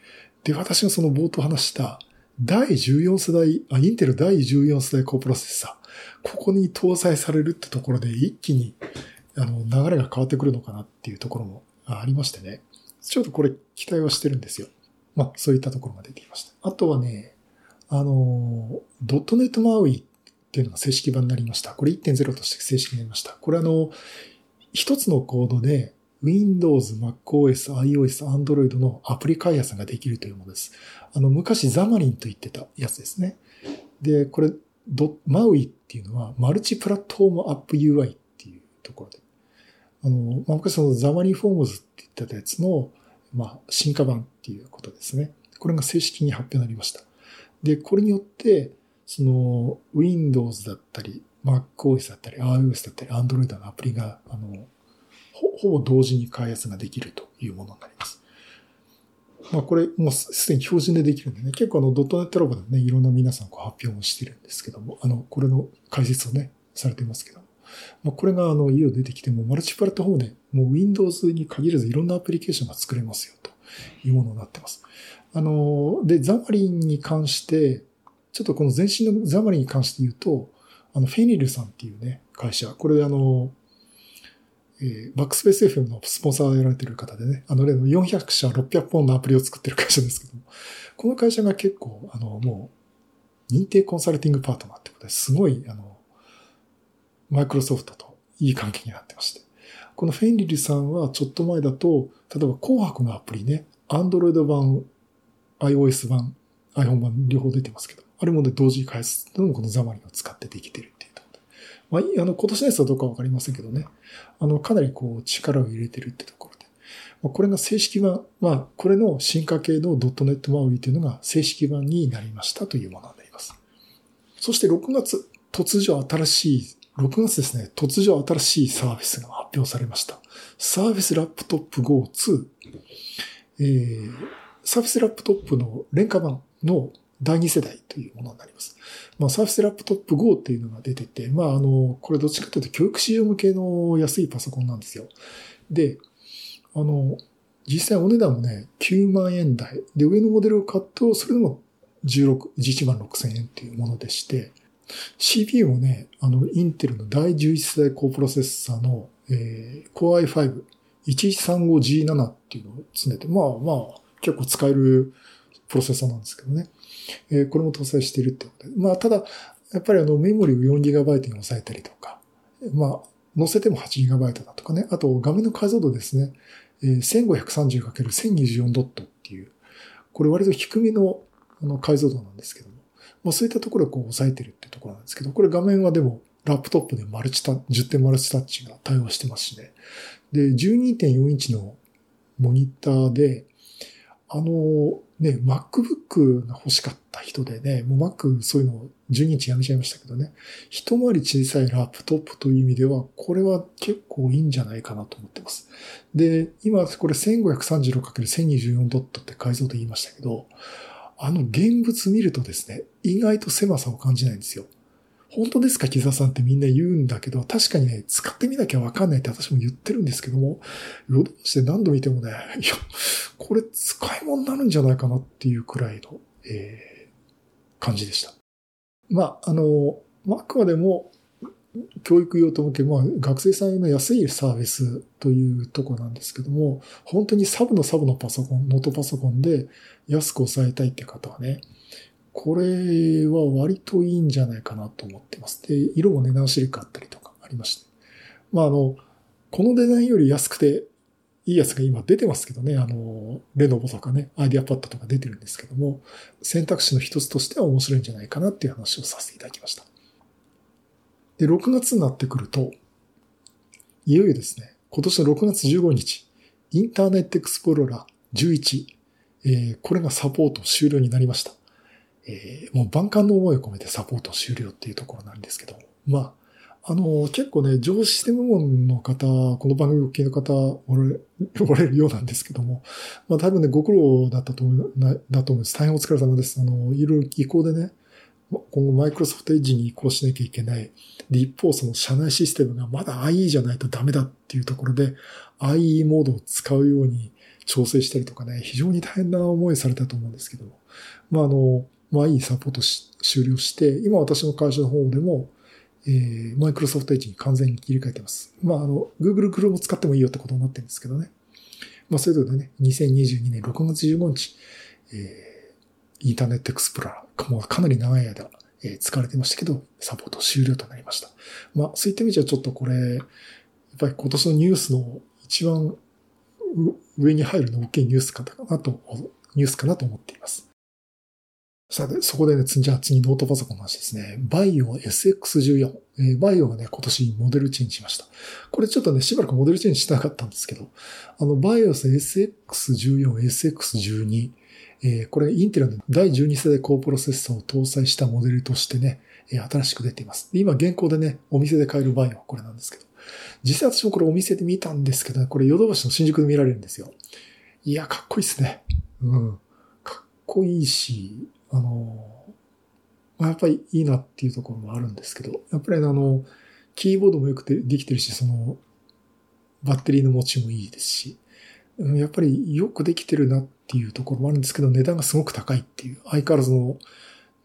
で、私がその冒頭話した第14世代、あ、インテル第14世代高プロセッサー、ここに搭載されるってところで一気にあの流れが変わってくるのかなっていうところもありましてね。ちょっとこれ期待はしてるんですよ。まあ、そういったところが出てきました。あとはね、あの、ドットネットマウイっていうのが正式版になりました。これ1.0として正式になりました。これあの、一つのコードで Windows、MacOS、iOS、Android のアプリ開発ができるというものです。あの、昔 Xamarin と言ってたやつですね。で、これ、 MAUI っていうのはマルチプラットフォームアップ UI っていうところで。あの、まあ、昔その Xamarin.Forms って言ってたやつの、まあ、進化版っていうことですね。これが正式に発表になりました。で、これによって、その、Windows だったり、MacOS だったり、iOS だったり、Android のアプリが、あの、ほほぼ同時に開発ができるというものになります。まあこれもうすでに標準でできるんでね、結構あのドットネットラボでね、いろんな皆さんこう発表もしてるんですけども、あの、これの解説をね、されてますけど。まあこれがあの家を出てきても、マルチプラットフォームでもう Windows に限らずいろんなアプリケーションが作れますよというものになってます。あの、で、ザマリンに関して、ちょっとこの前身のザマリンに関して言うと、あの、フェニルさんっていうね、会社、これあの、えー、バックスペース FM のスポンサーをやられてる方でね、あの例の400社600本のアプリを作ってる会社ですけども、この会社が結構、あの、もう、認定コンサルティングパートナーってことですごい、あの、マイクロソフトといい関係になってまして。このフェンリルさんはちょっと前だと、例えば紅白のアプリね、Android 版、iOS 版、iPhone 版両方出てますけど、あれもね、同時に開発のもこのザマリンを使ってできてるっていうところ。まあ、あの、今年のやつはどうかわかりませんけどね。あの、かなりこう、力を入れてるってところで。まあ、これが正式版、まあ、これの進化系のドットネットマウイというのが正式版になりましたというものになります。そして6月、突如新しい、6月ですね、突如新しいサービスが発表されました。Surface Laptop Go 2。えー、 Surface Laptop の廉価版の第2世代というものになります。まあ、 Surface Laptop Go っていうのが出てて、まあ、あの、これどっちかというと教育市場向けの安いパソコンなんですよ。で、あの、実際お値段もね、9万円台。で、上のモデルを買うと、それでも16、11万6千円っていうものでして、CPU もね、あの、 Intel の第11世代高プロセッサーの、えー、Core i5、1135G7 っていうのを詰めて、まあまあ、結構使えるプロセッサーなんですけどね。えー、これも搭載しているってことで。まあ、ただ、やっぱりあの、メモリを 4GB に抑えたりとか、まあ、載せても 8GB だとかね。あと、画面の解像度ですね。えー、1530×1024 ドットっていう、これ割と低めのあの解像度なんですけど、まあそういったところをこう抑えてるってところなんですけど、これ画面はでもラップトップでマルチタ10点マルチタッチが対応してますしね。で、12.4インチのモニターで、あの、ね、MacBook が欲しかった人でね、もう Mac そういうのを12インチやめちゃいましたけどね、一回り小さいラップトップという意味では、これは結構いいんじゃないかなと思ってます。で、今これ 1536×1024 ドットって解像度言いましたけど、あの現物見るとですね、意外と狭さを感じないんですよ。本当ですか、木澤さんってみんな言うんだけど、確かにね、使ってみなきゃわかんないって私も言ってるんですけども、ロードして何度見てもね、いや、これ使い物になるんじゃないかなっていうくらいの、えー、感じでした。まあ、あの、あくまでも、教育用と向け、まあ、学生さんへの安いサービスというとこなんですけども、本当にサブのサブのパソコン、ノートパソコンで安く抑えたいって方はね、これは割といいんじゃないかなと思ってます。で、色もね、何種類かあったりとかありまして。まあ、あの、このデザインより安くていいやつが今出てますけどね、あの、レノボとかね、アイディアパッドとか出てるんですけども、選択肢の一つとしては面白いんじゃないかなっていう話をさせていただきました。で、6月になってくると、いよいよですね、今年の6月15日、インターネットエクスプローラー11、えー、これがサポート終了になりました。えー、もう万感の思いを込めてサポート終了っていうところなんですけど、まあ、あの、結構ね、上司システム門の方、この番組系の方おられ、*laughs* おられるようなんですけども、まあ多分ね、ご苦労だったと思う、だと思います。大変お疲れ様です。あの、いろいろ移行でね、今後マイクロソフトエッジに移行しなきゃいけない。で、一方その社内システムがまだ IE じゃないとダメだっていうところで、IE モードを使うように調整したりとかね、非常に大変な思いされたと思うんですけども。まああの、まあいいサポートし終了して、今私の会社の方でも、えー、マイクロソフトエッジに完全に切り替えてます。まああの、Google Chrome を使ってもいいよってことになってるんですけどね。まあそれぞれね、2022年6月15日、えー、インターネットエクスプラー、もかなり長い間、えー、使われてましたけど、サポート終了となりました。まあそういった意味じゃちょっとこれ、やっぱり今年のニュースの一番上に入るの大きいニュースかなと、ニュースかなと思っています。さて、そこでね、じゃあ次ノートパソコンの話ですね。 VAIO SX14。えー、 VAIO がね、今年モデルチェンジしました。これちょっとね、しばらくモデルチェンジしてなかったんですけど、あの、 VAIO SX14、SX12、えー、これ Intel の第12世代高プロセッサーを搭載したモデルとしてね、えー、新しく出ています。今現行でね、お店で買える VAIO はこれなんですけど、実際私もこれお店で見たんですけど、ね、これヨドバシの新宿で見られるんですよ。いや、かっこいいっすね。うん。かっこいいし、あのま、やっぱりいいなっていうところもあるんですけど、やっぱりあの、キーボードもよくてできてるし、その、バッテリーの持ちもいいですし、やっぱりよくできてるなっていうところもあるんですけど、値段がすごく高いっていう、相変わらずの、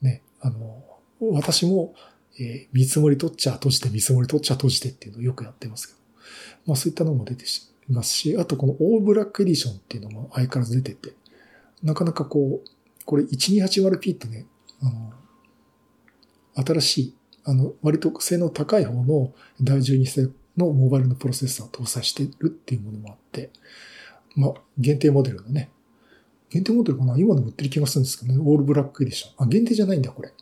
ね、あの、私も、えー、見積もり取っちゃ閉じて、見積もり取っちゃ閉じてっていうのをよくやってますけど、まあそういったのも出てしまいますし、あとこのオーブラックエディションっていうのも相変わらず出てて、なかなかこう、これ 1280p ってね、あの、新しい、あの、割と性能高い方の第12世のモバイルのプロセッサーを搭載してるっていうものもあって、まあ、限定モデルのね、限定モデルかな？今でも売ってる気がするんですけどね、オールブラックエディション。あ、限定じゃないんだ、これ。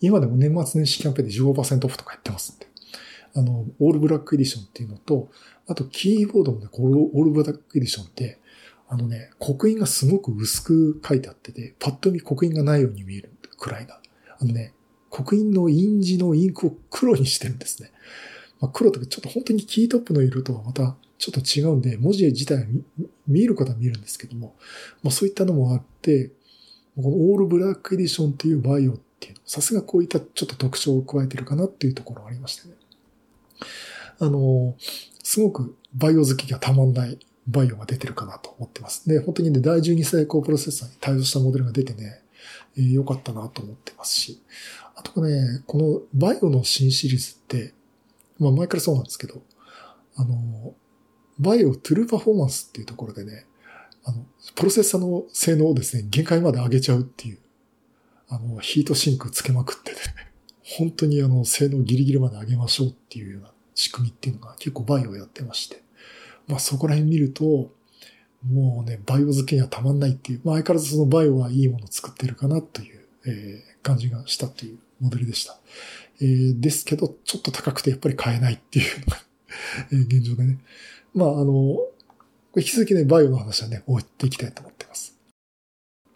今でも年末年始キャンペーンで15%オフとかやってますんで。あの、オールブラックエディションっていうのと、あとキーボードもね、このオールブラックエディションって、あのね、刻印がすごく薄く書いてあってて、パッと見刻印がないように見えるくらいな。あのね、刻印の印字のインクを黒にしてるんですね。まあ、黒とかちょっと本当にキートップの色とはまたちょっと違うんで、文字自体は見えることは見えるんですけども、まあ、そういったのもあって、このオールブラックエディションっていうバイオっていうの、さすがこういったちょっと特徴を加えてるかなっていうところがありましてね。あの、すごくバイオ好きがたまんないバイオが出てるかなと思ってます。で、本当にね、第12世代高プロセッサーに対応したモデルが出てね、えー、良かったなと思ってますし、あとね、このバイオの新シリーズって、まあ前からそうなんですけど、あの、 VAIO TruePerformance っていうところでね、あの、プロセッサーの性能をですね、限界まで上げちゃうっていう、あの、ヒートシンクつけまくってね、*laughs* 本当にあの、性能ギリギリまで上げましょうっていうような仕組みっていうのが結構 VAIO やってまして、まあそこら辺見ると、もうね、 VAIO 好きにはたまんないっていう、まあ相変わらずその VAIO はいいものを作ってるかなという、えー、感じがしたというモデルでした。えー、ですけど、ちょっと高くてやっぱり買えないっていうのが *laughs* え、現状でね。まああの、引き続きね、 VAIO の話はね、終っていきたいと思ってます。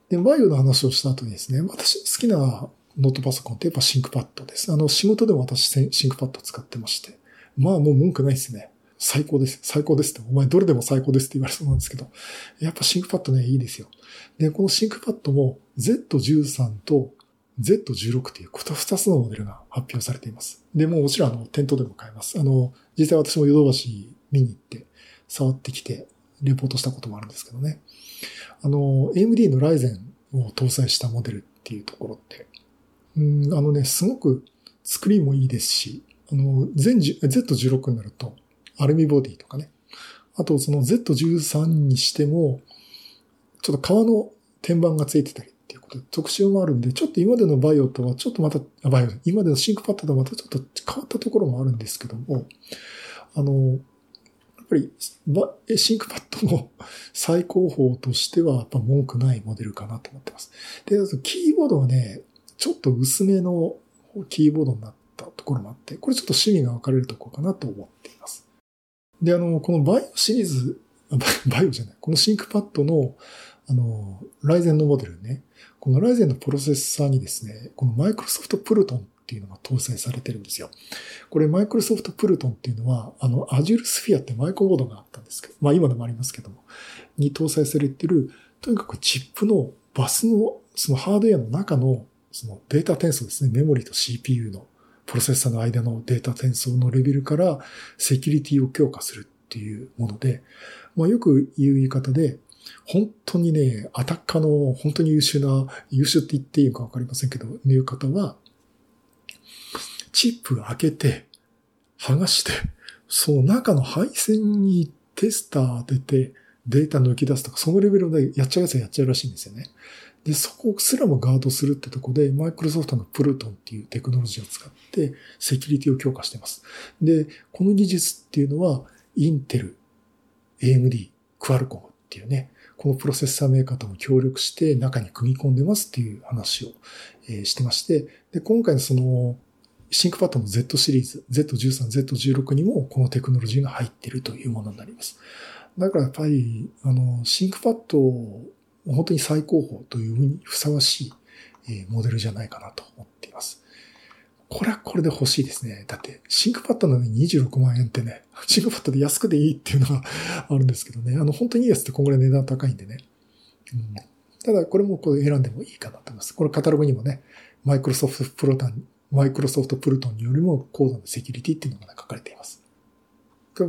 で、 VAIO の話をした後にですね、私好きなノートパソコンってやっぱ ThinkPad です。あの、仕事でも私 ThinkPad 使ってまして。まあもう文句ないですね。最高です。最高ですって。お前どれでも最高ですって言われそうなんですけど。やっぱ ThinkPad ね、いいですよ。で、この ThinkPad も Z13 と Z16 っていうこの2つのモデルが発表されています。で、もうもちろんあの、店頭でも買えます。あの、実際私もヨドバシ見に行って触ってきて、レポートしたこともあるんですけどね。あの、AMD のライゼンを搭載したモデルっていうところって、うん、あのね、すごく作りもいいですし、あの、全 Z16 になると、アルミボディとかね。あと、その Z13 にしても、ちょっと革の天板がついてたりっていうことで特徴もあるんで、ちょっと今までの VAIO とはちょっとまた、 VAIO、今までの ThinkPad とはまたちょっと変わったところもあるんですけども、あの、やっぱり、 ThinkPad の最高峰としては、やっぱ文句ないモデルかなと思ってます。で、キーボードはね、ちょっと薄めのキーボードになったところもあって、これちょっと趣味が分かれるところかなと思って。で、あの、この VAIO シリーズ、 VAIO じゃない、この ThinkPad の、あの、 Ryzen のモデルね、この Ryzen のプロセッサーにですね、この Microsoft Pluton っていうのが搭載されてるんですよ。これ Microsoft Pluton っていうのは、あの、Azure Sphere ってマイコンボードがあったんですけど、まあ今でもありますけども、に搭載されてる、とにかくチップのバスの、そのハードウェアの中の、そのデータ転送ですね、メモリと CPU の。プロセッサの間のデータ転送のレベルからセキュリティを強化するっていうもので、まあ、よく言う言い方で、本当にね、アタッカーの本当に優秀な、優秀って言っていいのかわかりませんけど、いう方は、チップ開けて、剥がして、その中の配線にテスター当てて、データ抜き出すとか、そのレベルでやっちゃうやつはやっちゃうらしいんですよね。で、そこすらもガードするってとこで、マイクロソフトの Pluton っていうテクノロジーを使って、セキュリティを強化しています。で、この技術っていうのは、 Intel、AMD、 Qualcomm っていうね、このプロセッサーメーカーとも協力して中に組み込んでますっていう話を、えしてまして、で、今回のその、 ThinkPad の Z シリーズ、Z13、Z16 にもこのテクノロジーが入っているというものになります。だからやっぱり、あの、 ThinkPad、本当に最高峰というふうにふさわしい、モデルじゃないかなと思っています。これはこれで欲しいですね。だって、 ThinkPad なのに26万円ってね、*laughs* ThinkPad で安くでいいっていうのが *laughs* あるんですけどね。あの、本当にいいやつってこんぐらい値段高いんでね。うん、ただ、これもこう選んでもいいかなと思います。これカタログにもね、マイクロソフトプロタン、 Microsoft Pluton によりも高度なセキュリティっていうのが、書かれています。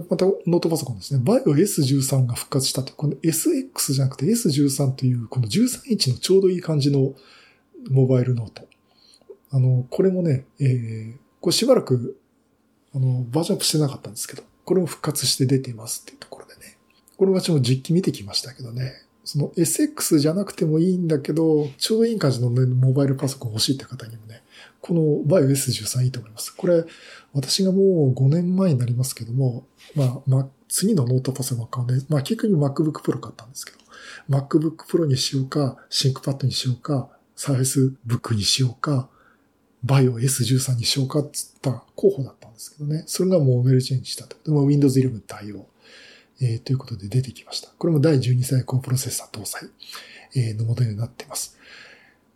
またノートパソコンですね。バイオ S13 が復活したと。この SX じゃなくて S13 という、この13インチのちょうどいい感じのモバイルノート。あの、これもね、えー、これしばらく、あの、バージョンアップしてなかったんですけど、これも復活して出ていますっていうところでね。これ私も実機見てきましたけどね。その SX じゃなくてもいいんだけど、ちょうどいい感じの、ね、モバイルパソコン欲しいって方にもね、このバイオ S13 いいと思います。これ、私がもう5年前になりますけども、まあ、まあ、次のノートパソコン買うんで、まあ結局 MacBook Pro 買ったんですけど、MacBook Pro にしようか、ThinkPad にしようか、Surface Book にしようか、バイオ S13 にしようかっつった候補だったんですけどね。それがもうメルチェンジしたと。まあ、Windows 11対応、えー、ということで出てきました。これも第12歳高プロセッサー搭載、えー、のモデルになっています。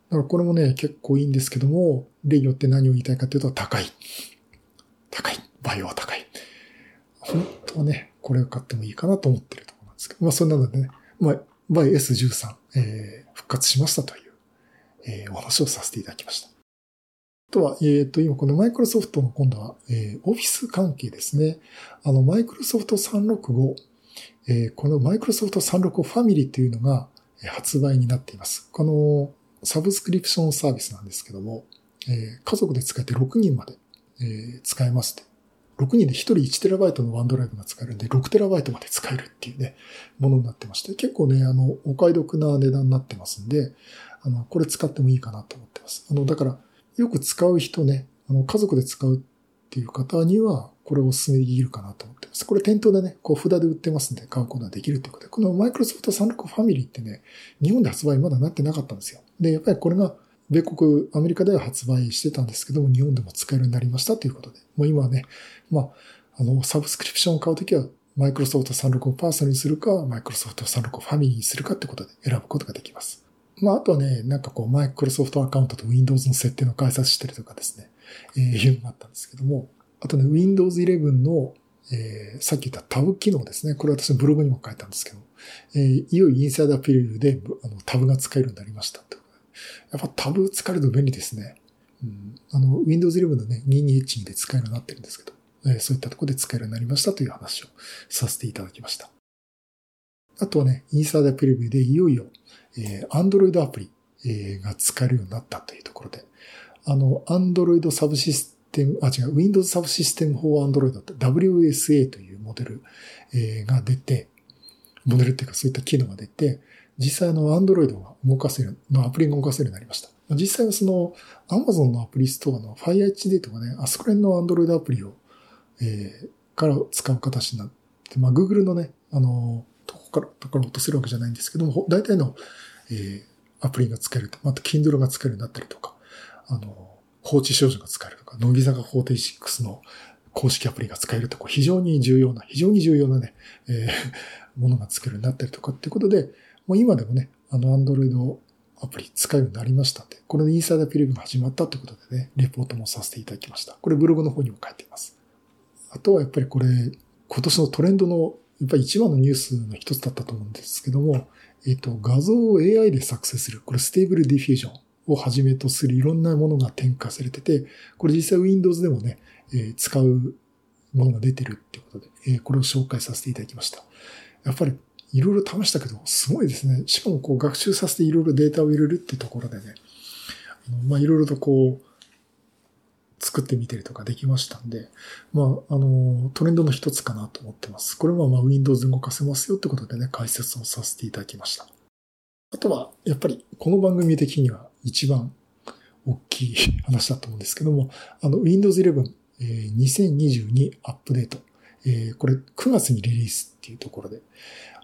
だからこれもね、結構いいんですけども、例によって何を言いたいかというと高い。バイオは高い。本当はね、これを買ってもいいかなと思ってるところなんですけど、まあそんなのでね、まあ、バイ S13、えー、復活しましたという、えー、お話をさせていただきました。あとは、えっ、ー、と、今このマイクロソフトの今度は、えー、オフィス関係ですね。あの、マイクロソフト365、えー、このマイクロソフト365ファミリーというのが発売になっています。このサブスクリプションサービスなんですけども、えー、家族で使えて6人まで、えー、使えます6人で1人 1TB のワンドライブが使えるんで、6TB まで使えるっていうね、ものになってまして、結構ね、あの、お買い得な値段になってますんで、あの、これ使ってもいいかなと思ってます。あの、だから、よく使う人ね、あの、家族で使うっていう方には、これをお勧めできるかなと思ってます。これ店頭でね、こう札で売ってますんで買うことができるということで、このマイクロソフト36ファミリーってね、日本で発売まだなってなかったんですよ。で、やっぱりこれが米国、アメリカでは発売してたんですけども、日本でも使えるようになりましたということで、もう今はね、まあ、あの、サブスクリプションを買うときは、マイクロソフト36をパーソナルにするか、マイクロソフト36ファミリーにするかってことで選ぶことができます。まあ、あとはね、なんかこう、マイクロソフトアカウントと Windows の設定の解説してるとかですね、えー、いうのがあったんですけども、あとね、Windows 11の、えー、さっき言ったタブ機能ですね。これ私のブログにも書いたんですけど、えー、いよいよインサイダーピリオドであのタブが使えるようになりました。やっぱタブ使えると便利ですね。うん、あの、Windows 11のね、2212で使えるようになってるんですけど、えー、そういったところで使えるようになりましたという話をさせていただきました。あとはね、インサイダープレビューでいよいよ、えー、Android アプリ、えー、が使えるようになったというところで、あの、Android サブシステム、あ、違う、Windows サブシステム for Android って WSA というモデル、えー、が出て、モデルっていうかそういった機能が出て、実際の Android が動かせる、のアプリが動かせるようになりました。実際はその Amazon のアプリストアの FireHD とかね、あそこら辺の Android アプリを、えー、から使う形になって、まあ Google のね、あの、どこから、どこから落とせるわけじゃないんですけども、大体の、えー、アプリが使えると、また Kindle が使えるようになったりとか、あの、放置少女が使えるとか、乃木坂46の公式アプリが使えるとか、非常に重要な、非常に重要なね、えー、ものが作るようになったりとかっていうことで、もう今でもね、あの、 Android アプリ使うようになりましたんで、これでインサイダープレビューが始まったということでね、レポートもさせていただきました。これブログの方にも書いています。あとはやっぱりこれ、今年のトレンドの、やっぱり一番のニュースの一つだったと思うんですけども、えっ、と、画像を AI で作成する、これ Stable Diffusion をはじめとするいろんなものが展開されてて、これ実際 Windows でもね、えー、使うものが出てるってことで、えー、これを紹介させていただきました。やっぱりいろいろ試したけど、すごいですね。しかもこう学習させていろいろデータを入れるってところでね、まあいろいろとこう、作ってみたりとかできましたんで、まあ、あの、トレンドの一つかなと思ってます。これはまあ Windows 動かせますよってことでね、解説をさせていただきました。あとは、やっぱりこの番組的には一番大きい話だと思うんですけども、あの Windows 11、えー、2022アップデート、えー、これ9月にリリースっていうところで、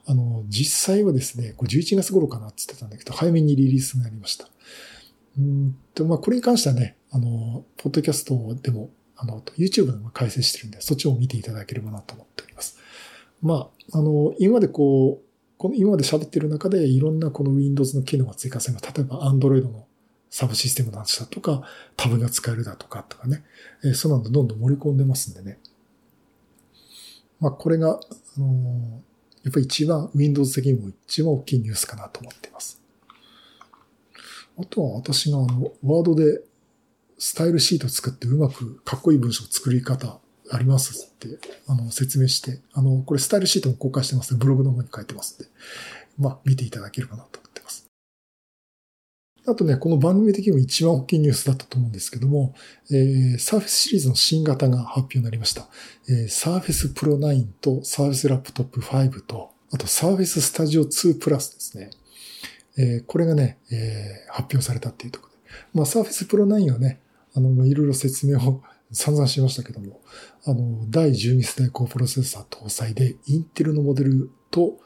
あの、実際はですね、これ11月頃かなって言ってたんだけど、早めにリリースになりました。うんと、まあ、これに関してはね、あの、ポッドキャストでも、あの、YouTube でも解説してるんで、そっちを見ていただければなと思っております。まあ、あの、今までこう、この今まで喋ってる中でいろんなこの Windows の機能が追加されます。例えば Android のサブシステムの話だとか、タブが使えるだとかとかね、えー、そうなんでどんどん盛り込んでますんでね。まあ、これが、あのやっぱり一番、Windows 的にも一番大きいニュースかなと思っています。あとは私があの、ワードでスタイルシート作ってうまくかっこいい文章作り方ありますって、あの、説明して、あの、これスタイルシートも公開してますブログの方に書いてますんで、まあ、見ていただければなと。あとね、この番組的にも一番大きいニュースだったと思うんですけども、えー、サーフェスシリーズの新型が発表になりました。えー、 Surface Pro 9と Surface Laptop 5と、あと Surface Studio 2プラスですね。えー、これがね、えー、発表されたっていうところで。まあ、 Surface Pro 9はね、あの、いろいろ説明を *laughs* 散々しましたけども、あの、第12世代高プロセッサー搭載で、インテルのモデルと、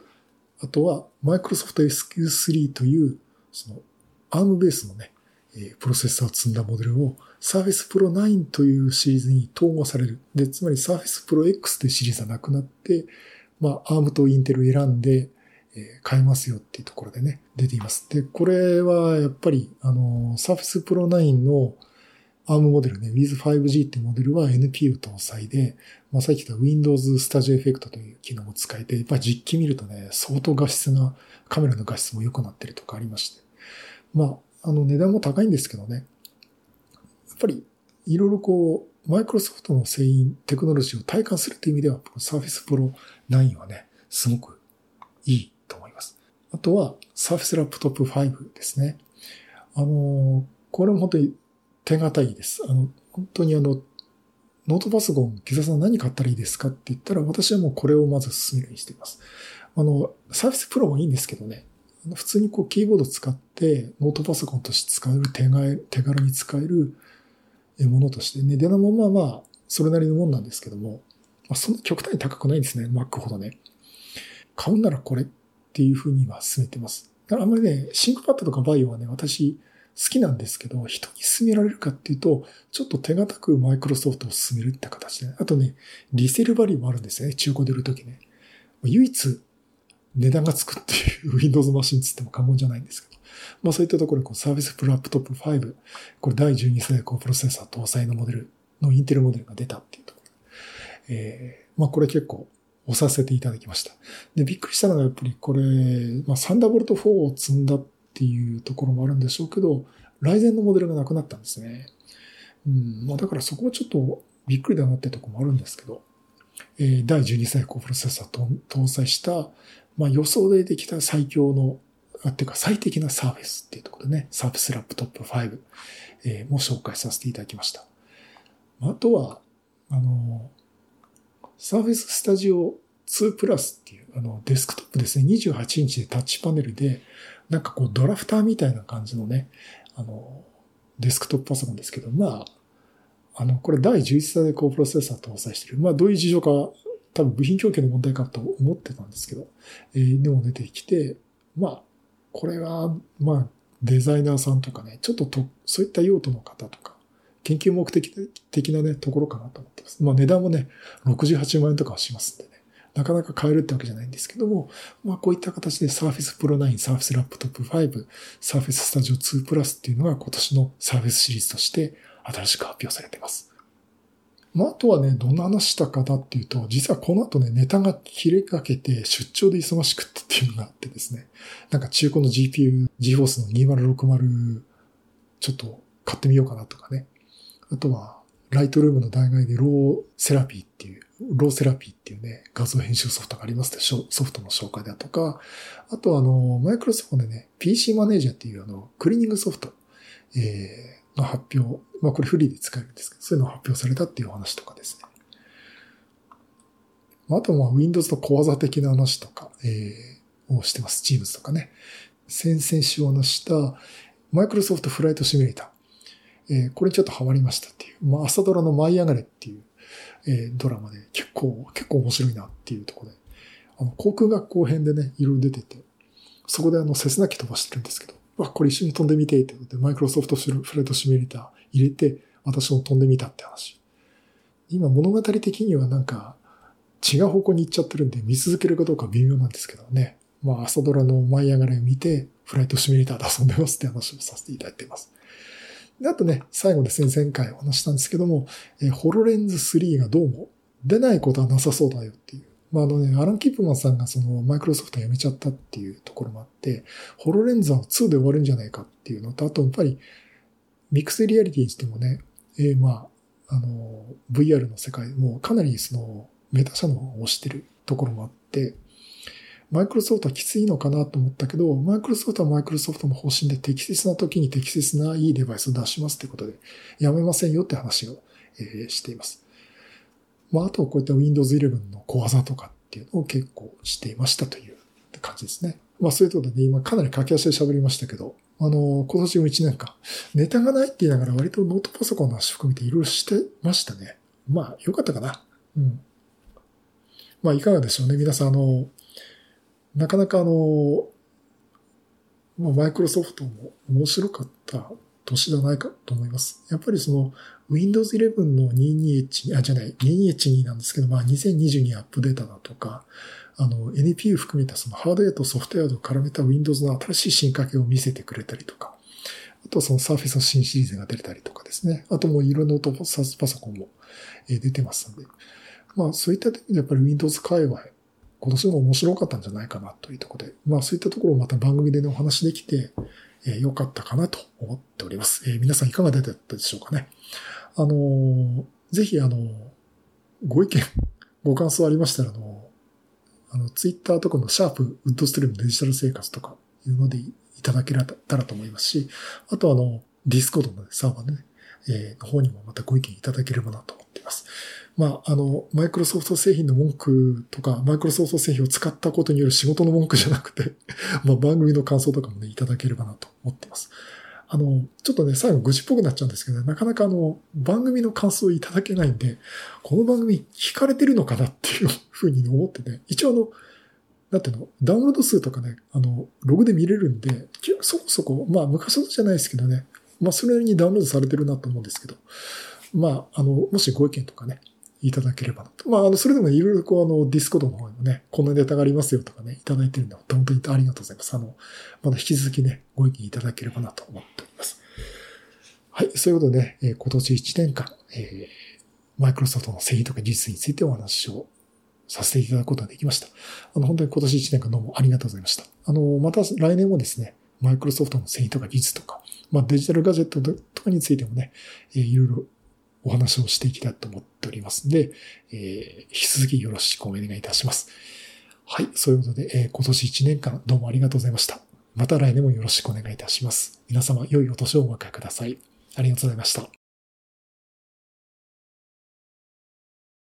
あとは、マイクロソフト SQ3 という、その、アームベースのね、プロセッサーを積んだモデルを Surface Pro 9というシリーズに統合される。で、つまり Surface Pro X というシリーズはなくなって、まあ、ARM とインテルを選んで、え買えますよっていうところでね、出ています。で、これはやっぱり、あの、Surface Pro 9の ARM モデルね、With5G ってモデルは NPU 搭載で、まあ、さっき言った Windows Studio Effect という機能を使えて、やっぱ実機見るとね、相当画質が、カメラの画質も良くなってるとかありまして。まあ、あの値段も高いんですけどね。やっぱり、いろいろこう、マイクロソフトの製品、テクノロジーを体感するという意味では、Surface Pro 9はね、すごくいいと思います。あとは、Surface Laptop 5ですね。あの、これも本当に手堅いです。あの、本当にあの、ノートパソコン、木澤さん何買ったらいいですかって言ったら、私はもうこれをまず勧めるようにしています。あの、 Surface Pro もいいんですけどね、普通にこうキーボード使ってノートパソコンとして使える手軽手軽に使えるものとして、値段もまあまあ、それなりのもんなんですけども、まあ、そんな極端に高くないんですね、Mac ほどね。買うならこれっていうふうには勧めてます。だからあんまりね、 ThinkPad とか VAIO はね、私好きなんですけど、人に勧められるかっていうと、ちょっと手堅くマイクロソフトを進めるって形で、あとね、リセルバリューもあるんですね、中古で売るときね。唯一値段がつくっていう *laughs* Windows マシンつっても過言じゃないんですけど、まあそういったところでこうサービスプラップトップ5、これ第12世代高プロセッサー搭載のモデルのインテルモデルが出たっていうところ。えー、まあこれ結構押させていただきました。で、びっくりしたのがやっぱりこれ、まあサンダーボルト4を積んだっていうところもあるんでしょうけど、ライゼンのモデルがなくなったんですね。うん、まあだからそこはちょっとびっくりだなってとこもあるんですけど、第12世代高プロセッサーと搭載した、まあ予想でできた最強の、あっていうか最適なサーフェスっていうところでね、サーフェスラップトップ5、えー、も紹介させていただきました。あとは、あの、サーフェススタジオ2プラスっていう、あの、デスクトップですね、28インチでタッチパネルで、なんかこうドラフターみたいな感じのね、あの、デスクトップパソコンですけど、まあ、あの、これ第11世代高プロセッサー搭載してる。まあ、どういう事情か、多分部品供給の問題かと思ってたんですけど、えー、でも出てきて、まあ、これが、まあ、デザイナーさんとかね、ちょっとと、そういった用途の方とか、研究目的的なね、ところかなと思ってます。まあ値段もね、68万円とかはしますんでね。なかなか買えるってわけじゃないんですけども、まあこういった形で Surface Pro 9、Surface Laptop 5、Surface Studio 2 Plus っていうのが今年の Surface シリーズとして新しく発表されています。まあ、あとはね、どんな話したかだっていうと、実はこの後ね、ネタが切れかけて出張で忙しくってっていうのがあってですね、なんか中古の GPU、GForce の2060ちょっと買ってみようかなとかね。あとは、 Lightroom の代替で RawTherapee っていう、 RawTherapee っていうね、画像編集ソフトがありますでしょ、ソフトの紹介だとか、あとはあの、マイクロソフトでね、PC マネージャーっていうあの、クリーニングソフト、えー、の発表、まあこれフリーで使えるんですけど、そういうのを発表されたっていう話とかですね。あとは Windows の小技的な話とか、えー、をしてます。Teams とかね。先々週話した、マイクロソフトフライトシミュレーター。えー、これにちょっとハマりましたっていう。まあ、朝ドラの舞い上がれっていう、えー、ドラマで結構、結構面白いなっていうところで、あの、航空学校編でね、いろいろ出てて、そこであの、セスナ機飛ばしてるんですけど、わ、これ一緒に飛んでみてってことで、マイクロソフトフライトシミュレーター入れて、私も飛んでみたって話。今物語的にはなんか、違う方向に行っちゃってるんで、見続けるかどうか微妙なんですけどね。まあ、朝ドラの舞い上がれを見て、フライトシミュレーターで遊んでますって話をさせていただいています。で、あとね、最後ですね、前回お話したんですけども、え、ホロレンズ3がどうも出ないことはなさそうだよっていう。まあ、あのね、アラン・キップマンさんがそのマイクロソフト辞めちゃったっていうところもあって、ホロレンズは2で終わるんじゃないかっていうのと、あとやっぱりミックスリアリティにしてもね、えー、まあ、あの、VR の世界もかなりそのメタ社のを推してるところもあって、マイクロソフトはきついのかなと思ったけど、マイクロソフトはマイクロソフトの方針で適切な時に適切ないいデバイスを出しますということで、やめませんよって話を、えー、しています。まあ、あとこういった Windows 11の小技とかっていうのを結構していましたという感じですね。まあそういうことで、ね今かなり駆け足で喋りましたけど、あの、今年も1年間、ネタがないって言いながら割とノートパソコンの足含めていろいろしてましたね。まあ、よかったかな。うん。まあ、いかがでしょうね。皆さん、あの、なかなかあの、まあ、マイクロソフトも面白かった年じゃないかと思います。やっぱりその Windows 11の221、あ、じゃない、2212なんですけど、まあ2022アップデータだとか、あの NPU 含めたそのハードウェアとソフトウェアを絡めた Windows の新しい進化系を見せてくれたりとか、あとその Surface の新シリーズが出たりとかですね。あともういろんなオートパソコンも出てますので、まあそういった点でやっぱり Windows 界隈、今年も面白かったんじゃないかなというところで、まあそういったところをまた番組でね、お話できて、えー、よかったかなと思っております。えー、皆さんいかがだったでしょうかね。あの、ぜひあのご意見、ご感想ありましたら、あのあの、ツイッターとかのシャープウッドストリームデジタル生活とかいうのでいただけたらと思いますし、あとあの、 Discord のサーバーね、えー、の方にもまたご意見いただければなと思っています。まあ、あの、マイクロソフト製品の文句とか、マイクロソフト製品を使ったことによる仕事の文句じゃなくて *laughs* まあ、番組の感想とかもね、いただければなと思っています。あの、ちょっとね、最後愚痴っぽくなっちゃうんですけど、ね、なかなかあの、番組の感想をいただけないんで、この番組聞かれてるのかなっていうふうに思ってね、一応あの、なんていうの、ダウンロード数とかね、あの、ログで見れるんで、そこそこ、まあ昔ほどじゃないですけどね、まあそれなりにダウンロードされてるなと思うんですけど、まあ、あの、もしご意見とかね、いただければと。まあ、あの、それでもいろいろこう、あの、 Discord の方にもね、こんなネタがありますよとかね、いただいてるんで、本当にありがとうございます。あの、まだ引き続きね、ご意見いただければなと思っております。はい、そういうことで、え、今年1年間、えー、マイクロソフトの製品とか技術についてお話をさせていただくことができました。あの、本当に今年1年間どうもありがとうございました。あの、また来年もですね、マイクロソフトの製品とか技術とか、まあデジタルガジェットとかについてもね、えー、いろいろお話をしていきたいと思ってておりますので、えー、引き続きよろしくお願いいたします。はい。そういうことで、えー、今年1年間どうもありがとうございました。また来年もよろしくお願いいたします。皆様、良いお年をお迎えください。ありがとうございました。